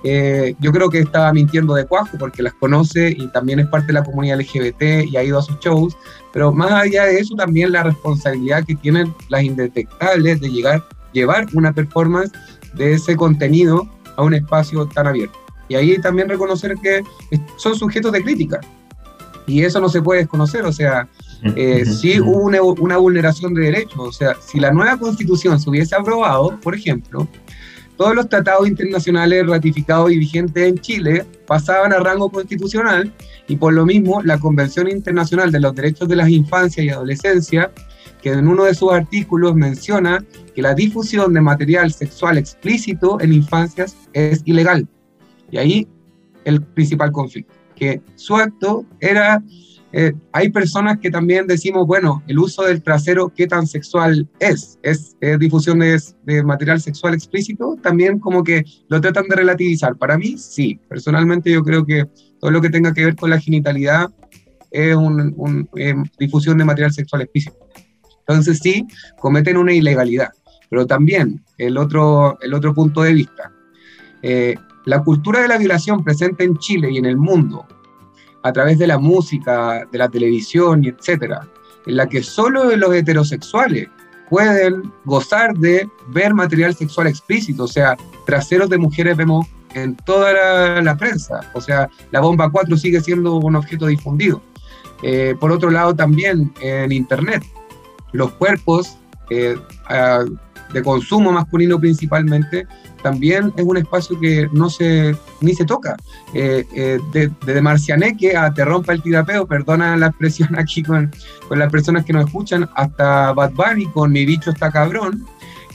Eh, yo creo que estaba mintiendo de cuajo porque las conoce y también es parte de la comunidad LGBT y ha ido a sus shows, pero más allá de eso también la responsabilidad que tienen las indetectables de llegar, llevar una performance de ese contenido a un espacio tan abierto. Y ahí también reconocer que son sujetos de crítica. Y eso no se puede desconocer, o sea, eh, sí hubo una, una vulneración de derechos, o sea, si la nueva constitución se hubiese aprobado, por ejemplo, todos los tratados internacionales ratificados y vigentes en Chile pasaban a rango constitucional y por lo mismo la Convención Internacional de los Derechos de las Infancias y Adolescencia, que en uno de sus artículos menciona que la difusión de material sexual explícito en infancias es ilegal. Y ahí el principal conflicto, que su acto era eh, hay personas que también decimos, bueno, el uso del trasero, ¿qué tan sexual es? ¿Es, difusión de, material sexual explícito? También como que lo tratan de relativizar. Para mí, sí. Personalmente yo creo que todo lo que tenga que ver con la genitalidad es una eh, difusión de material sexual explícito. Entonces sí, cometen una ilegalidad. Pero también el otro, el otro punto de vista. Eh, la cultura de la violación presente en Chile y en el mundo a través de la música, de la televisión y etcétera, en la que solo los heterosexuales pueden gozar de ver material sexual explícito, o sea, traseros de mujeres vemos en toda la, prensa, o sea, la bomba 4 sigue siendo un objeto difundido. Eh, por otro lado, también en Internet, los cuerpos eh, de consumo masculino principalmente también es un espacio que no se, ni se toca. Eh, eh, desde Marcianeque a Te rompa el tirapeo, perdona la expresión aquí con, las personas que nos escuchan, hasta Bad Bunny con Mi bicho está cabrón,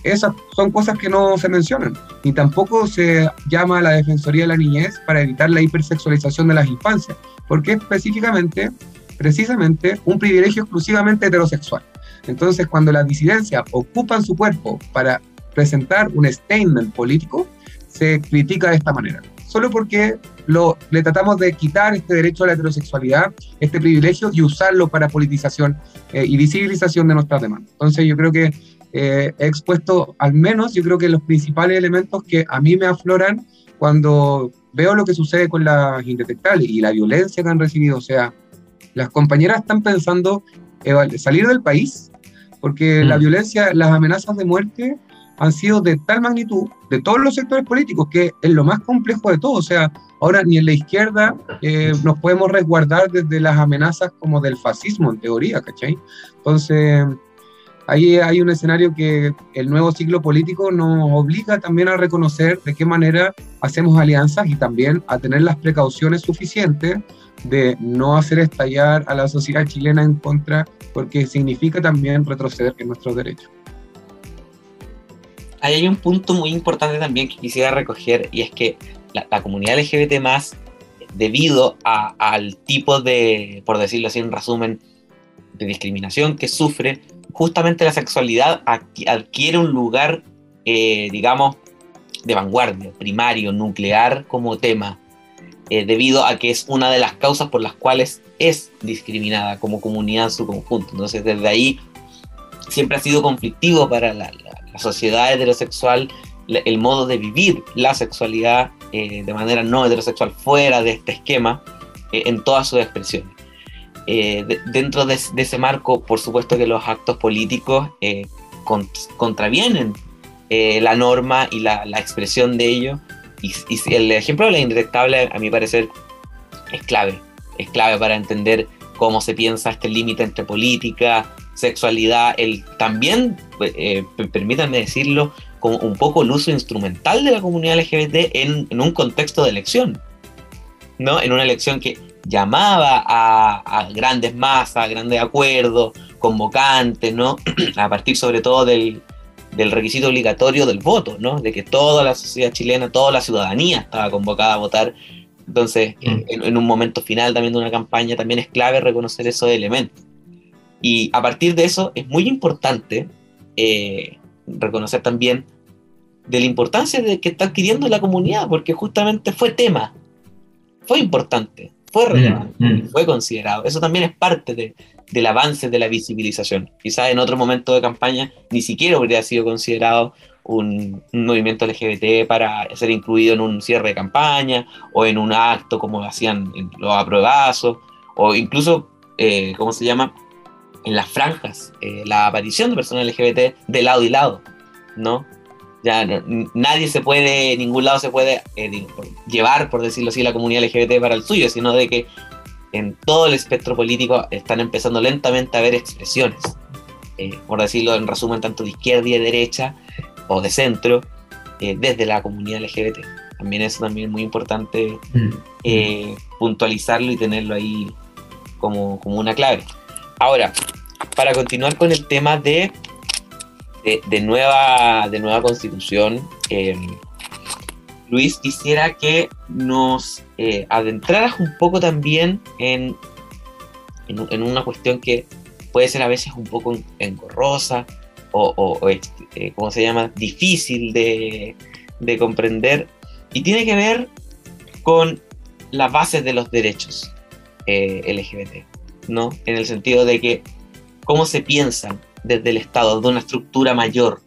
esas son cosas que no se mencionan. Ni tampoco se llama a la Defensoría de la Niñez para evitar la hipersexualización de las infancias, porque es específicamente, precisamente, un privilegio exclusivamente heterosexual. Entonces, cuando las disidencias ocupan su cuerpo para presentar un statement político, se critica de esta manera. Solo porque lo, le tratamos de quitar este derecho a la heterosexualidad, este privilegio, y usarlo para politización eh, y visibilización de nuestras demandas. Entonces, yo creo que eh, he expuesto al menos, yo creo que los principales elementos que a mí me afloran cuando veo lo que sucede con las indetectables y la violencia que han recibido. O sea, las compañeras están pensando salir del país porque la mm. violencia, las amenazas de muerte han sido de tal magnitud de todos los sectores políticos que es lo más complejo de todo. O sea, ahora ni en la izquierda eh, nos podemos resguardar desde las amenazas como del fascismo, en teoría, ¿cachai? Entonces, ahí hay un escenario que el nuevo ciclo político nos obliga también a reconocer de qué manera hacemos alianzas y también a tener las precauciones suficientes de no hacer estallar a la sociedad chilena en contra, porque significa también retroceder en nuestros derechos. Hay un punto muy importante también que quisiera recoger y es que la, comunidad LGBT más, debido al tipo de, por decirlo así en resumen, de discriminación que sufre, justamente la sexualidad adquiere un lugar, eh, digamos, de vanguardia, primario, nuclear como tema, eh, debido a que es una de las causas por las cuales es discriminada como comunidad en su conjunto. Entonces, desde ahí siempre ha sido conflictivo para la, sociedad heterosexual el modo de vivir la sexualidad eh, de manera no heterosexual fuera de este esquema en todas sus expresiones. Eh, dentro de, ese marco, por supuesto que los actos políticos eh, contravienen eh, la norma y la, expresión de ello. Y, el ejemplo de la indetectable, a mi parecer, es clave. Es clave para entender cómo se piensa este límite entre política, sexualidad, el también, permítanme decirlo, como un poco el uso instrumental de la comunidad LGBT en, un contexto de elección. ¿no? En una elección que llamaba a, grandes masas, grandes acuerdos, convocantes, ¿no? a partir sobre todo del, requisito obligatorio del voto, ¿no? de que toda la sociedad chilena, toda la ciudadanía estaba convocada a votar. Entonces, mm. en, un momento final también de una campaña, también es clave reconocer esos elementos. Y a partir de eso es muy importante eh, reconocer también de la importancia de que está adquiriendo la comunidad, porque justamente fue tema, fue importante, fue mm, relevante, mm. fue considerado. Eso también es parte del avance de la visibilización. Quizás en otro momento de campaña ni siquiera hubiera sido considerado un, movimiento LGBT para ser incluido en un cierre de campaña o en un acto como hacían los apruebazos o incluso, eh, ¿cómo se llama? En las franjas, eh, la aparición de personas LGBT de lado y lado, ¿no? Ya nadie se puede, ningún lado se puede eh, llevar, por decirlo así, la comunidad LGBT para el suyo, sino de que en todo el espectro político están empezando lentamente a haber expresiones, eh, por decirlo en resumen, tanto de izquierda y de derecha o de centro, eh, desde la comunidad LGBT. También eso también es muy importante mm. puntualizarlo y tenerlo ahí como, como una clave. Ahora, para continuar con el tema de de, nueva, de nueva constitución, eh, Luis, quisiera que nos eh, adentraras un poco también en, en, una cuestión que puede ser a veces un poco engorrosa o, o, este, eh, ¿cómo se llama?, difícil de, de comprender y tiene que ver con las bases de los derechos LGBT, ¿no? En el sentido de que cómo se piensan desde el Estado, de una estructura mayor.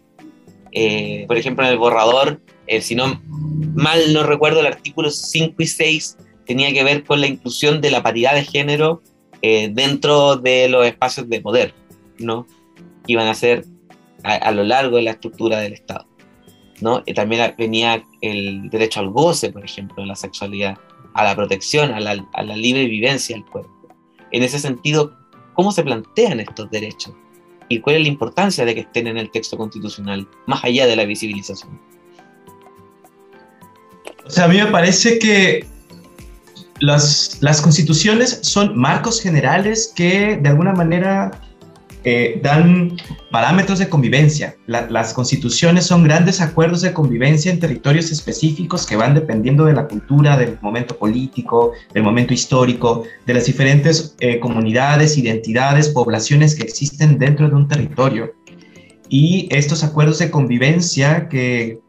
Eh, por ejemplo, en el borrador, eh, si no mal no recuerdo, el artículo 5 y 6 tenía que ver con la inclusión de la paridad de género eh, dentro de los espacios de poder, ¿no? Que iban a ser a, lo largo de la estructura del Estado, ¿no? Y también venía el derecho al goce, por ejemplo, de la sexualidad, a la protección, a la, a la libre vivencia del cuerpo. En ese sentido, ¿cómo se plantean estos derechos? y cuál es la importancia de que estén en el texto constitucional, más allá de la visibilización. O sea, a mí me parece que las, constituciones son marcos generales que de alguna manera eh, dan parámetros de convivencia. las constituciones son grandes acuerdos de convivencia en territorios específicos que van dependiendo de la cultura, del momento político, del momento histórico, de las diferentes eh, comunidades, identidades, poblaciones que existen dentro de un territorio. Y estos acuerdos de convivencia que,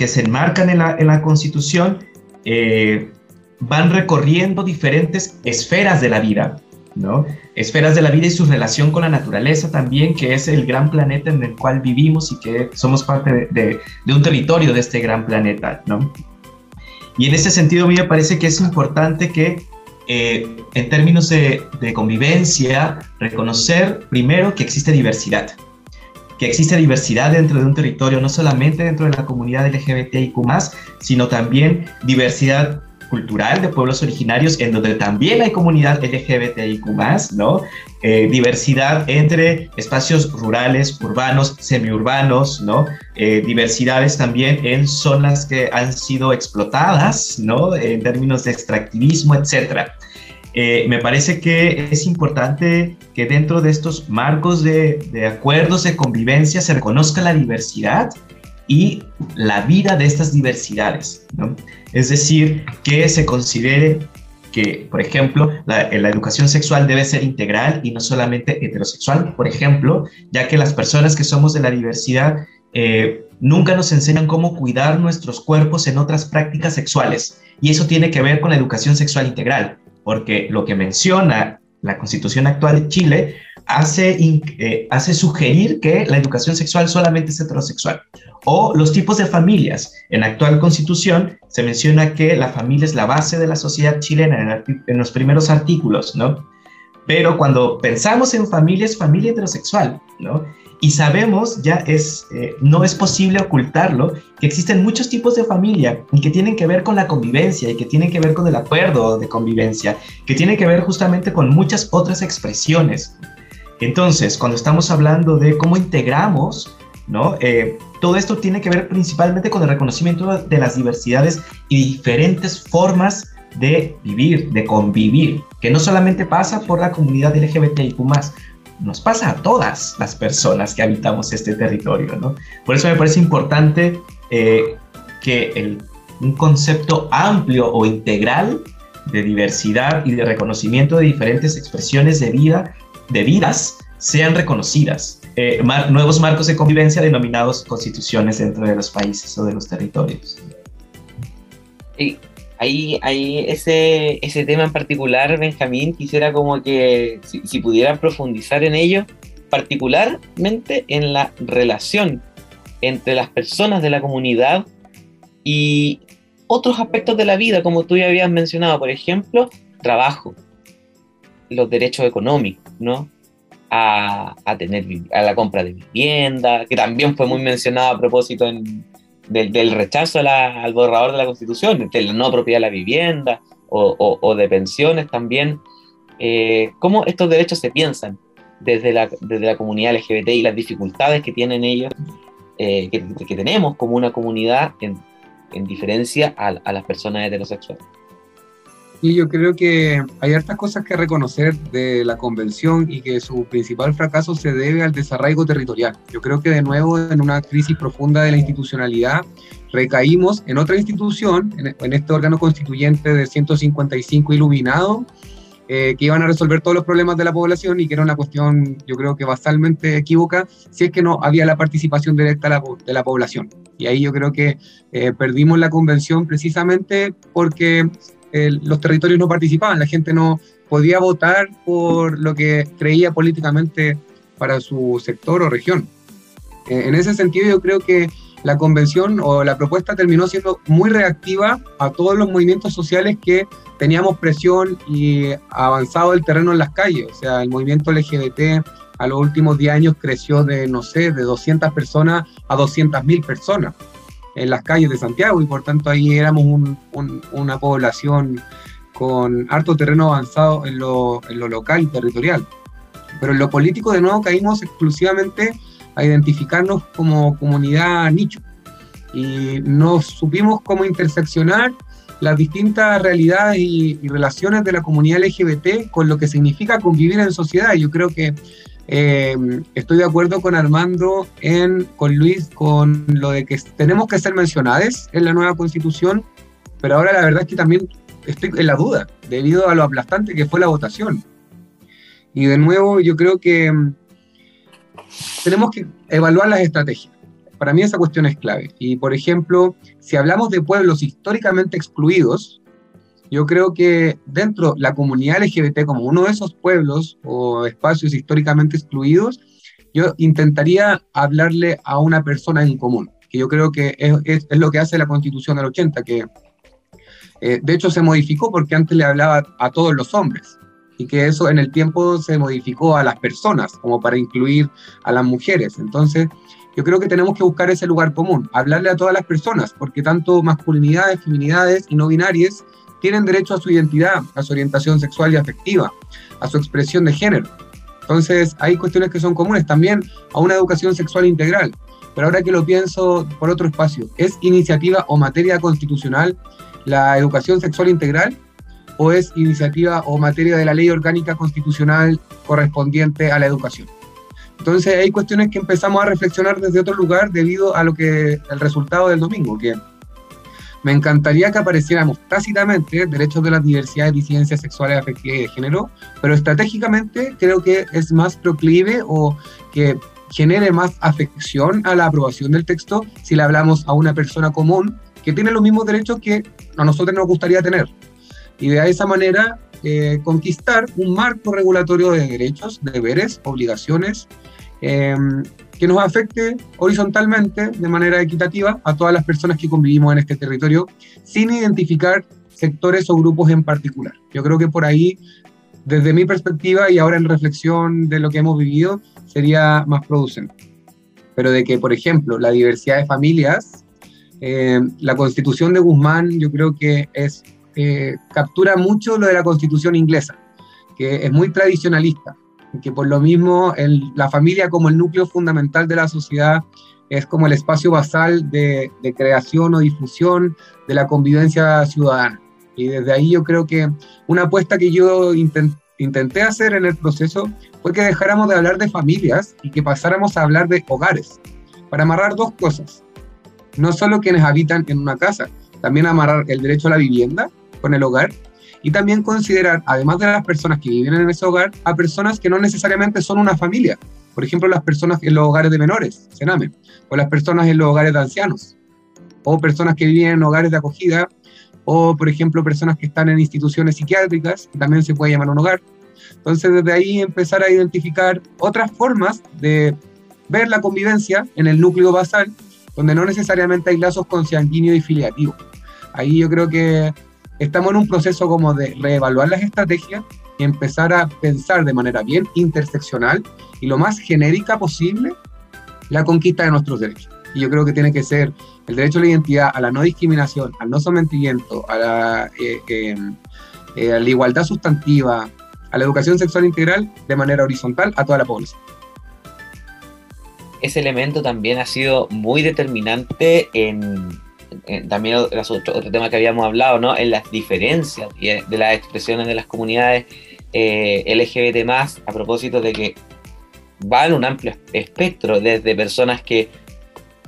que se enmarcan en la, en la constitución eh, van recorriendo diferentes esferas de la vida, ¿no? Esferas de la vida y su relación con la naturaleza también, que es el gran planeta en el cual vivimos y que somos parte de, un territorio de este gran planeta, ¿no? Y en ese sentido a mí me parece que es importante que eh, en términos de, de convivencia, reconocer primero que existe diversidad, que existe diversidad dentro de un territorio, no solamente dentro de la comunidad LGBTIQ, sino también diversidad cultural de pueblos originarios en donde también hay comunidad LGBTIQ, ¿no? Eh, diversidad entre espacios rurales, urbanos, semiurbanos, ¿no? Eh, diversidades también en zonas que han sido explotadas, ¿no? En términos de extractivismo, etcétera. Eh, me parece que es importante que dentro de estos marcos de, acuerdos de convivencia se reconozca la diversidad y la vida de estas diversidades. Es decir, que se considere que, por ejemplo, la, educación sexual debe ser integral y no solamente heterosexual, por ejemplo, ya que las personas que somos de la diversidad eh, nunca nos enseñan cómo cuidar nuestros cuerpos en otras prácticas sexuales. Y eso tiene que ver con la educación sexual integral, porque lo que menciona la constitución actual de Chile hace, eh, hace sugerir que la educación sexual solamente es heterosexual. O los tipos de familias. En la actual constitución se menciona que la familia es la base de la sociedad chilena en, los primeros artículos, ¿no? Pero cuando pensamos en familia es familia heterosexual, ¿no? Y sabemos, ya es, eh, no es posible ocultarlo, que existen muchos tipos de familia y que tienen que ver con la convivencia y que tienen que ver con el acuerdo de convivencia, que tienen que ver justamente con muchas otras expresiones. Entonces, cuando estamos hablando de cómo integramos, ¿no? Eh, todo esto tiene que ver principalmente con el reconocimiento de las diversidades y diferentes formas de vivir, de convivir, que no solamente pasa por la comunidad LGBTIQ+, nos pasa a todas las personas que habitamos este territorio, ¿no? Por eso me parece importante eh, que un concepto amplio o integral de diversidad y de reconocimiento de diferentes expresiones de vida, de vidas, sean reconocidas. Eh, nuevos marcos de convivencia denominados constituciones dentro de los países o de los territorios. Y ahí, ahí ese, ese tema en particular, Benjamín, quisiera como que si, si pudieran profundizar en ello, particularmente en la relación entre las personas de la comunidad y otros aspectos de la vida, como tú ya habías mencionado, por ejemplo, trabajo, los derechos económicos, ¿no? A, a tener a la compra de vivienda, que también fue muy mencionado a propósito en, del, rechazo al borrador de la Constitución, de la no propiedad de la vivienda o, de pensiones también. Eh, ¿Cómo estos derechos se piensan desde la, desde la comunidad LGBT y las dificultades que tienen ellos, eh, que, que, tenemos como una comunidad en, en diferencia a, a las personas heterosexuales? Y yo creo que hay hartas cosas que reconocer de la convención y que su principal fracaso se debe al desarraigo territorial. Yo creo que de nuevo en una crisis profunda de la institucionalidad recaímos en otra institución, en, este órgano constituyente de 155 iluminados, eh, que iban a resolver todos los problemas de la población y que era una cuestión, yo creo que basalmente equívoca, si es que no había la participación directa de la, población. Y ahí yo creo que eh, perdimos la convención precisamente porque los territorios no participaban, la gente no podía votar por lo que creía políticamente para su sector o región. Eh, en ese sentido yo creo que la convención o la propuesta terminó siendo muy reactiva a todos los movimientos sociales que teníamos presión y avanzado el terreno en las calles. O sea, el movimiento LGBT a los últimos 10 años creció de, no sé, de 200 personas a 200 mil personas en las calles de Santiago y por tanto ahí éramos una población con harto terreno avanzado en lo, en lo local y territorial. Pero en lo político de nuevo caímos exclusivamente a identificarnos como comunidad nicho y no supimos cómo interseccionar las distintas realidades y, relaciones de la comunidad LGBT con lo que significa convivir en sociedad. Yo creo que eh, estoy de acuerdo con Armando, en, con Luis, con lo de que tenemos que ser mencionados en la nueva constitución, pero ahora la verdad es que también estoy en la duda, debido a lo aplastante que fue la votación. Y de nuevo, yo creo que mm, tenemos que evaluar las estrategias. Para mí esa cuestión es clave. Y por ejemplo, si hablamos de pueblos históricamente excluidos, yo creo que dentro de la comunidad LGBT como uno de esos pueblos o espacios históricamente excluidos, yo intentaría hablarle a una persona en común, que yo creo que es, es, lo que hace la constitución del 80, que eh, de hecho se modificó porque antes le hablaba a todos los hombres y que eso en el tiempo se modificó a las personas como para incluir a las mujeres. Entonces, yo creo que tenemos que buscar ese lugar común, hablarle a todas las personas, porque tanto masculinidades, feminidades y no binarias tienen derecho a su identidad, a su orientación sexual y afectiva, a su expresión de género. Entonces, hay cuestiones que son comunes también a una educación sexual integral. Pero ahora que lo pienso por otro espacio, ¿es iniciativa o materia constitucional la educación sexual integral? ¿O es iniciativa o materia de la ley orgánica constitucional correspondiente a la educación? Entonces hay cuestiones que empezamos a reflexionar desde otro lugar debido a lo que el resultado del domingo, que me encantaría que apareciéramos tácitamente derechos de las diversidades, disidencias sexuales, afectivas y de género, pero estratégicamente creo que es más proclive o que genere más afección a la aprobación del texto si le hablamos a una persona común que tiene los mismos derechos que a nosotros nos gustaría tener. Y de esa manera eh, conquistar un marco regulatorio de derechos, deberes, obligaciones, eh, que nos afecte horizontalmente, de manera equitativa, a todas las personas que convivimos en este territorio, sin identificar sectores o grupos en particular. Yo creo que por ahí, desde mi perspectiva y ahora en reflexión de lo que hemos vivido, sería más producente. Pero de que, por ejemplo, la diversidad de familias, eh, la constitución de Guzmán, yo creo que es, eh, captura mucho lo de la constitución inglesa, que es muy tradicionalista que por lo mismo la familia como el núcleo fundamental de la sociedad es como el espacio basal de, creación o difusión de la convivencia ciudadana. Y desde ahí yo creo que una apuesta que yo intenté hacer en el proceso fue que dejáramos de hablar de familias y que pasáramos a hablar de hogares, para amarrar dos cosas. No solo quienes habitan en una casa, también amarrar el derecho a la vivienda con el hogar y también considerar, además de las personas que viven en ese hogar, a personas que no necesariamente son una familia. Por ejemplo, las personas en los hogares de menores, Sename, o las personas en los hogares de ancianos, o personas que viven en hogares de acogida, o por ejemplo, personas que están en instituciones psiquiátricas, que también se puede llamar un hogar. Entonces, desde ahí empezar a identificar otras formas de ver la convivencia en el núcleo basal, donde no necesariamente hay lazos consanguíneos y filiativos. Ahí yo creo que estamos en un proceso como de reevaluar las estrategias y empezar a pensar de manera bien interseccional y lo más genérica posible la conquista de nuestros derechos. Y yo creo que tiene que ser el derecho a la identidad, a la no discriminación, al no sometimiento, a la, eh, eh, eh, a la igualdad sustantiva, a la educación sexual integral de manera horizontal a toda la población. Ese elemento también ha sido muy determinante en eh, también otro, otro, tema que habíamos hablado, ¿no? En las diferencias de las expresiones de las comunidades eh, LGBT a propósito de que va en un amplio espectro, desde personas que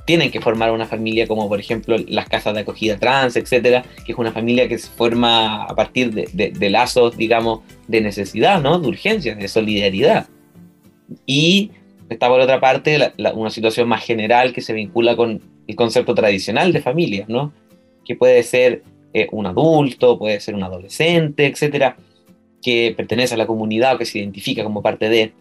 tienen que formar una familia, como por ejemplo las casas de acogida trans, etcétera, que es una familia que se forma a partir de, lazos, digamos, de necesidad, ¿no? De urgencia, de solidaridad. Y está por otra parte una situación más general que se vincula con el concepto tradicional de familia, ¿no? Que puede ser eh, un adulto, puede ser un adolescente, etcétera, que pertenece a la comunidad o que se identifica como parte de.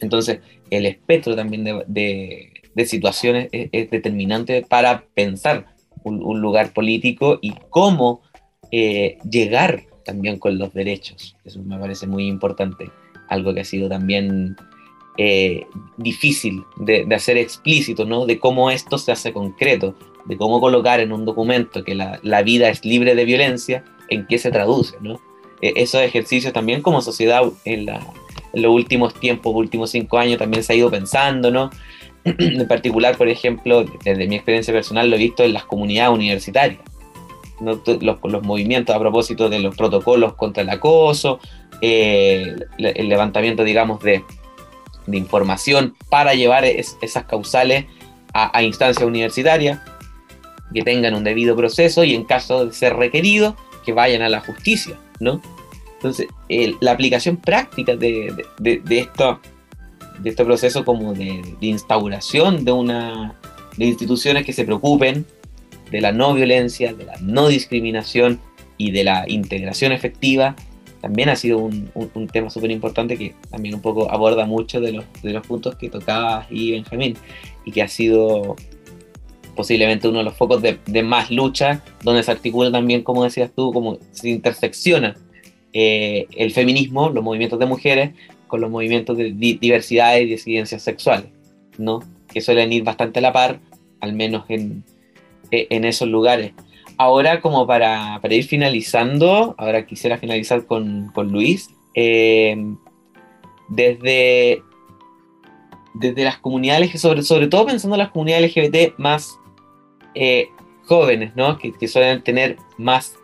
Entonces, el espectro también de, situaciones es, determinante para pensar un, lugar político y cómo eh, llegar también con los derechos. Eso me parece muy importante. Algo que ha sido también eh, difícil de, hacer explícito, ¿no? De cómo esto se hace concreto, de cómo colocar en un documento que la, vida es libre de violencia, en qué se traduce, ¿no? E, esos ejercicios también como sociedad en, los últimos tiempos, últimos cinco años también se ha ido pensando, ¿no? en particular, por ejemplo, desde mi experiencia personal lo he visto en las comunidades universitarias. Los, los, movimientos a propósito de los protocolos contra el acoso, eh, el levantamiento, digamos, de, información para llevar esas causales a, a instancias universitarias, que tengan un debido proceso y en caso de ser requerido, que vayan a la justicia, ¿no? Entonces, la aplicación práctica de, de, de, esto, de este proceso como de, instauración de, una, de instituciones que se preocupen de la no violencia, de la no discriminación y de la integración efectiva, también ha sido un, tema súper importante que también un poco aborda mucho de los, puntos que tocaba y Benjamín y que ha sido posiblemente uno de los focos de, más lucha, donde se articula también, como decías tú, como se intersecciona eh, el feminismo, los movimientos de mujeres, con los movimientos de diversidad y disidencias sexuales, ¿no? Que suelen ir bastante a la par, al menos en, e, en esos lugares. Ahora, como para, para, ir finalizando, ahora quisiera finalizar con, con Luis, eh, desde, desde las comunidades, sobre, sobre todo pensando en las comunidades LGBT más eh, jóvenes, ¿no? Que, suelen tener más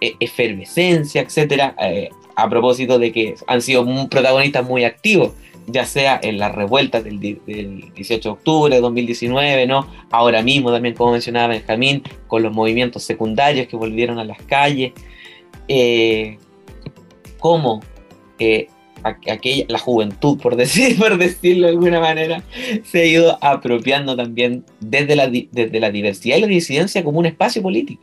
eh, efervescencia, etcétera, eh, a propósito de que han sido protagonistas muy activos, ya sea en las revueltas del, del, 18 de octubre de 2019, ¿no? Ahora mismo también, como mencionaba Benjamín, con los movimientos secundarios que volvieron a las calles, eh, cómo eh, aquella, la juventud, por, decir, por decirlo de alguna manera, se ha ido apropiando también desde la, desde la diversidad y la disidencia como un espacio político.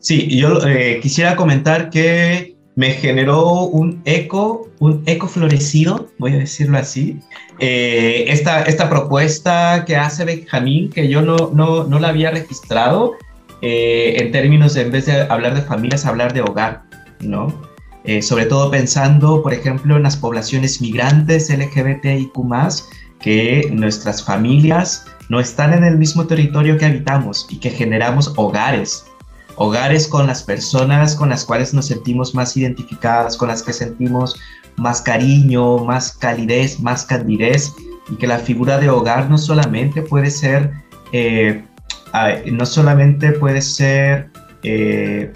Sí, yo eh, quisiera comentar que me generó un eco, un eco florecido, voy a decirlo así, eh, esta, esta propuesta que hace Benjamín, que yo no, no, no la había registrado, eh, en términos de, en vez de hablar de familias, hablar de hogar, ¿no? Eh, sobre todo pensando, por ejemplo, en las poblaciones migrantes LGBTIQ, que nuestras familias no están en el mismo territorio que habitamos y que generamos hogares, hogares con las personas con las cuales nos sentimos más identificadas, con las que sentimos más cariño, más calidez, más candidez, y que la figura de hogar no solamente puede ser, eh, no solamente puede ser eh,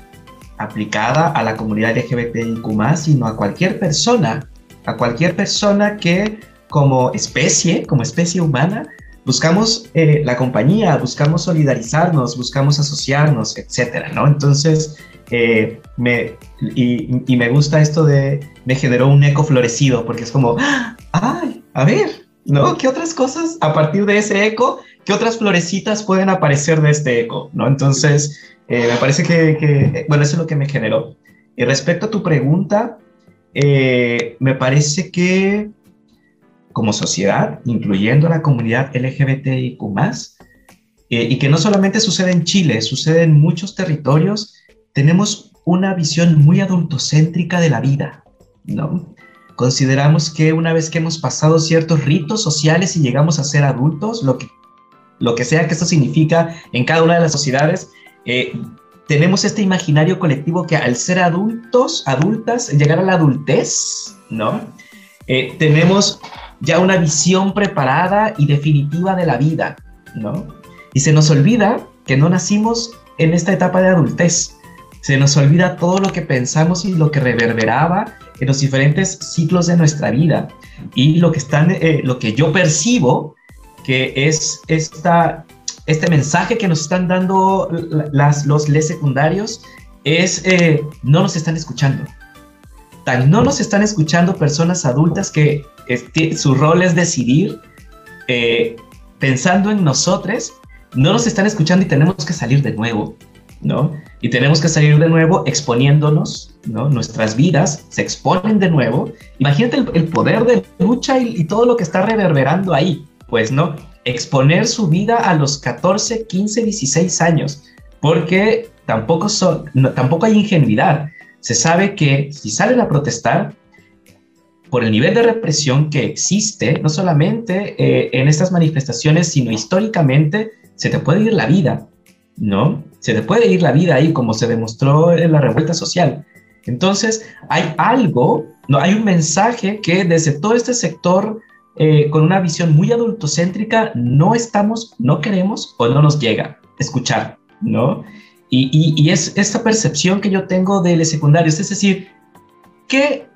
aplicada a la comunidad LGBTIQ, sino a cualquier persona, a cualquier persona que como especie, como especie humana, buscamos eh, la compañía, buscamos solidarizarnos, buscamos asociarnos, etcétera, ¿no? Entonces, eh, me, y, me gusta esto de, me generó un eco florecido, porque es como, ¡ay! A ver, ¿no? ¿Qué otras cosas a partir de ese eco, qué otras florecitas pueden aparecer de este eco, ¿no? Entonces, eh, me parece que, bueno, eso es lo que me generó. Y respecto a tu pregunta, me parece que como sociedad, incluyendo la comunidad LGBTIQ, eh, y que no solamente sucede en Chile, sucede en muchos territorios, tenemos una visión muy adultocéntrica de la vida, ¿no? Consideramos que una vez que hemos pasado ciertos ritos sociales y llegamos a ser adultos, lo que, lo que sea que esto significa en cada una de las sociedades, eh, tenemos este imaginario colectivo que al ser adultos, adultas, llegar a la adultez, ¿no? Eh, tenemos ya una visión preparada y definitiva de la vida, ¿no? Y se nos olvida que no nacimos en esta etapa de adultez. Se nos olvida todo lo que pensamos y lo que reverberaba en los diferentes ciclos de nuestra vida. Y lo que, están, eh, lo que yo percibo que es esta, este mensaje que nos están dando las, los les secundarios es eh, no nos están escuchando. Tan no nos están escuchando personas adultas que su rol es decidir, eh, pensando en nosotros, no nos están escuchando y tenemos que salir de nuevo, ¿no? Y tenemos que salir de nuevo exponiéndonos, ¿no? Nuestras vidas se exponen de nuevo. Imagínate el, poder de lucha y, todo lo que está reverberando ahí, pues, ¿no? Exponer su vida a los 14, 15, 16 años, porque tampoco, son, tampoco hay ingenuidad. Se sabe que si salen a protestar, por el nivel de represión que existe, no solamente eh, en estas manifestaciones, sino históricamente, se te puede ir la vida, ¿no? Se te puede ir la vida ahí, como se demostró en la revuelta social. Entonces, hay algo, no hay un mensaje que desde todo este sector, eh, con una visión muy adultocéntrica, no estamos, no queremos o no nos llega escuchar, ¿no? Y, y es esta percepción que yo tengo de los secundarios, es decir, ¿qué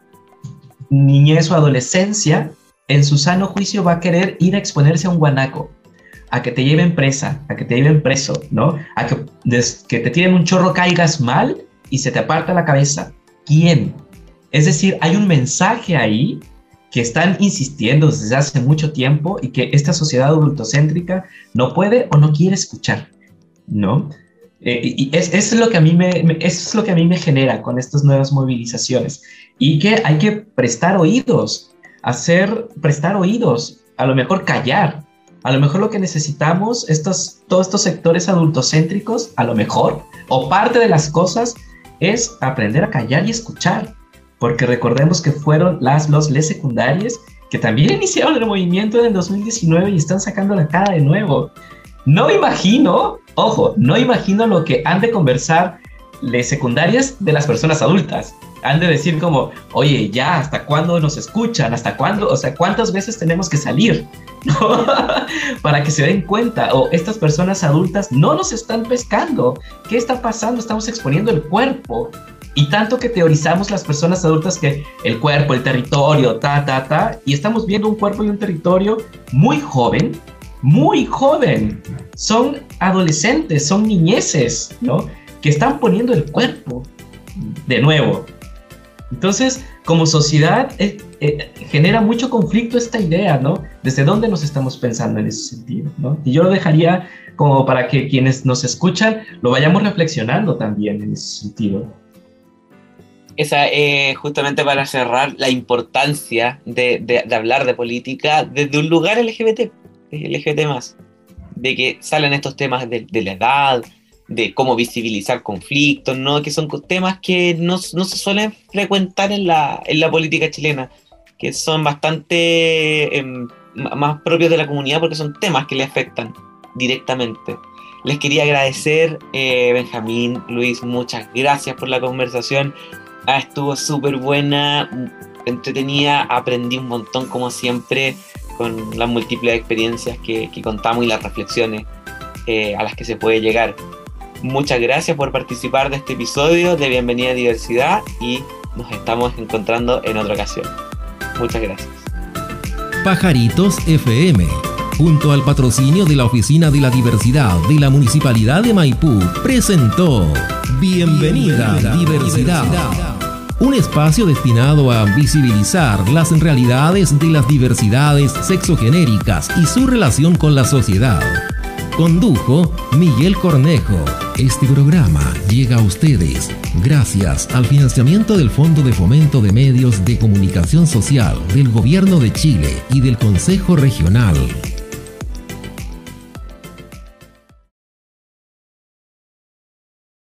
niñez o adolescencia, en su sano juicio va a querer ir a exponerse a un guanaco, a que te lleven presa, a que te lleven preso, ¿no? A que, que te tiren un chorro, caigas mal y se te aparta la cabeza. ¿Quién? Es decir, hay un mensaje ahí que están insistiendo desde hace mucho tiempo y que esta sociedad adultocéntrica no puede o no quiere escuchar, ¿no? Eh, y es, es, lo que a mí me, es lo que a mí me genera con estas nuevas movilizaciones y que hay que prestar oídos, hacer, prestar oídos, a lo mejor callar, a lo mejor lo que necesitamos, estos, todos estos sectores adultocéntricos, a lo mejor, o parte de las cosas, es aprender a callar y escuchar, porque recordemos que fueron las, los, les secundarias que también iniciaron el movimiento en el 2019 y están sacando la cara de nuevo. No imagino, ojo, no imagino lo que han de conversar les secundarias de las personas adultas. Han de decir como, oye, ya, ¿hasta cuándo nos escuchan? ¿Hasta cuándo? O sea, ¿cuántas veces tenemos que salir? Para que se den cuenta. O estas personas adultas no nos están pescando. ¿Qué está pasando? Estamos exponiendo el cuerpo. Y tanto que teorizamos las personas adultas que el cuerpo, el territorio, ta, ta, ta, y estamos viendo un cuerpo y un territorio muy joven, muy joven. Son adolescentes, son niñeces, ¿no? Que están poniendo el cuerpo de nuevo. Entonces, como sociedad, eh, eh, genera mucho conflicto esta idea, ¿no? ¿Desde dónde nos estamos pensando en ese sentido, ¿no? Y yo lo dejaría como para que quienes nos escuchan lo vayamos reflexionando también en ese sentido esa es justamente para cerrar la importancia de, hablar de política desde un lugar LGBT, LGBT más, de que salen estos temas de, la edad, de cómo visibilizar conflictos, ¿no? que son temas que no, no se suelen frecuentar en la, en la, política chilena, que son bastante eh, más propios de la comunidad porque son temas que le afectan directamente. Les quería agradecer, eh, Benjamín, Luis, muchas gracias por la conversación. Ah, estuvo súper buena, entretenida, aprendí un montón como siempre con las múltiples experiencias que, contamos y las reflexiones eh, a las que se puede llegar. Muchas gracias por participar de este episodio de Bienvenida a Diversidad y nos estamos encontrando en otra ocasión. Muchas gracias. Pajaritos FM, junto al patrocinio de la Oficina de la Diversidad de la Municipalidad de Maipú, presentó Bienvenida, a diversidad un espacio destinado a visibilizar las realidades de las diversidades sexogenéricas y su relación con la sociedad. Condujo Miguel Cornejo. Este programa llega a ustedes gracias al financiamiento del Fondo de Fomento de Medios de Comunicación Social del Gobierno de Chile y del Consejo Regional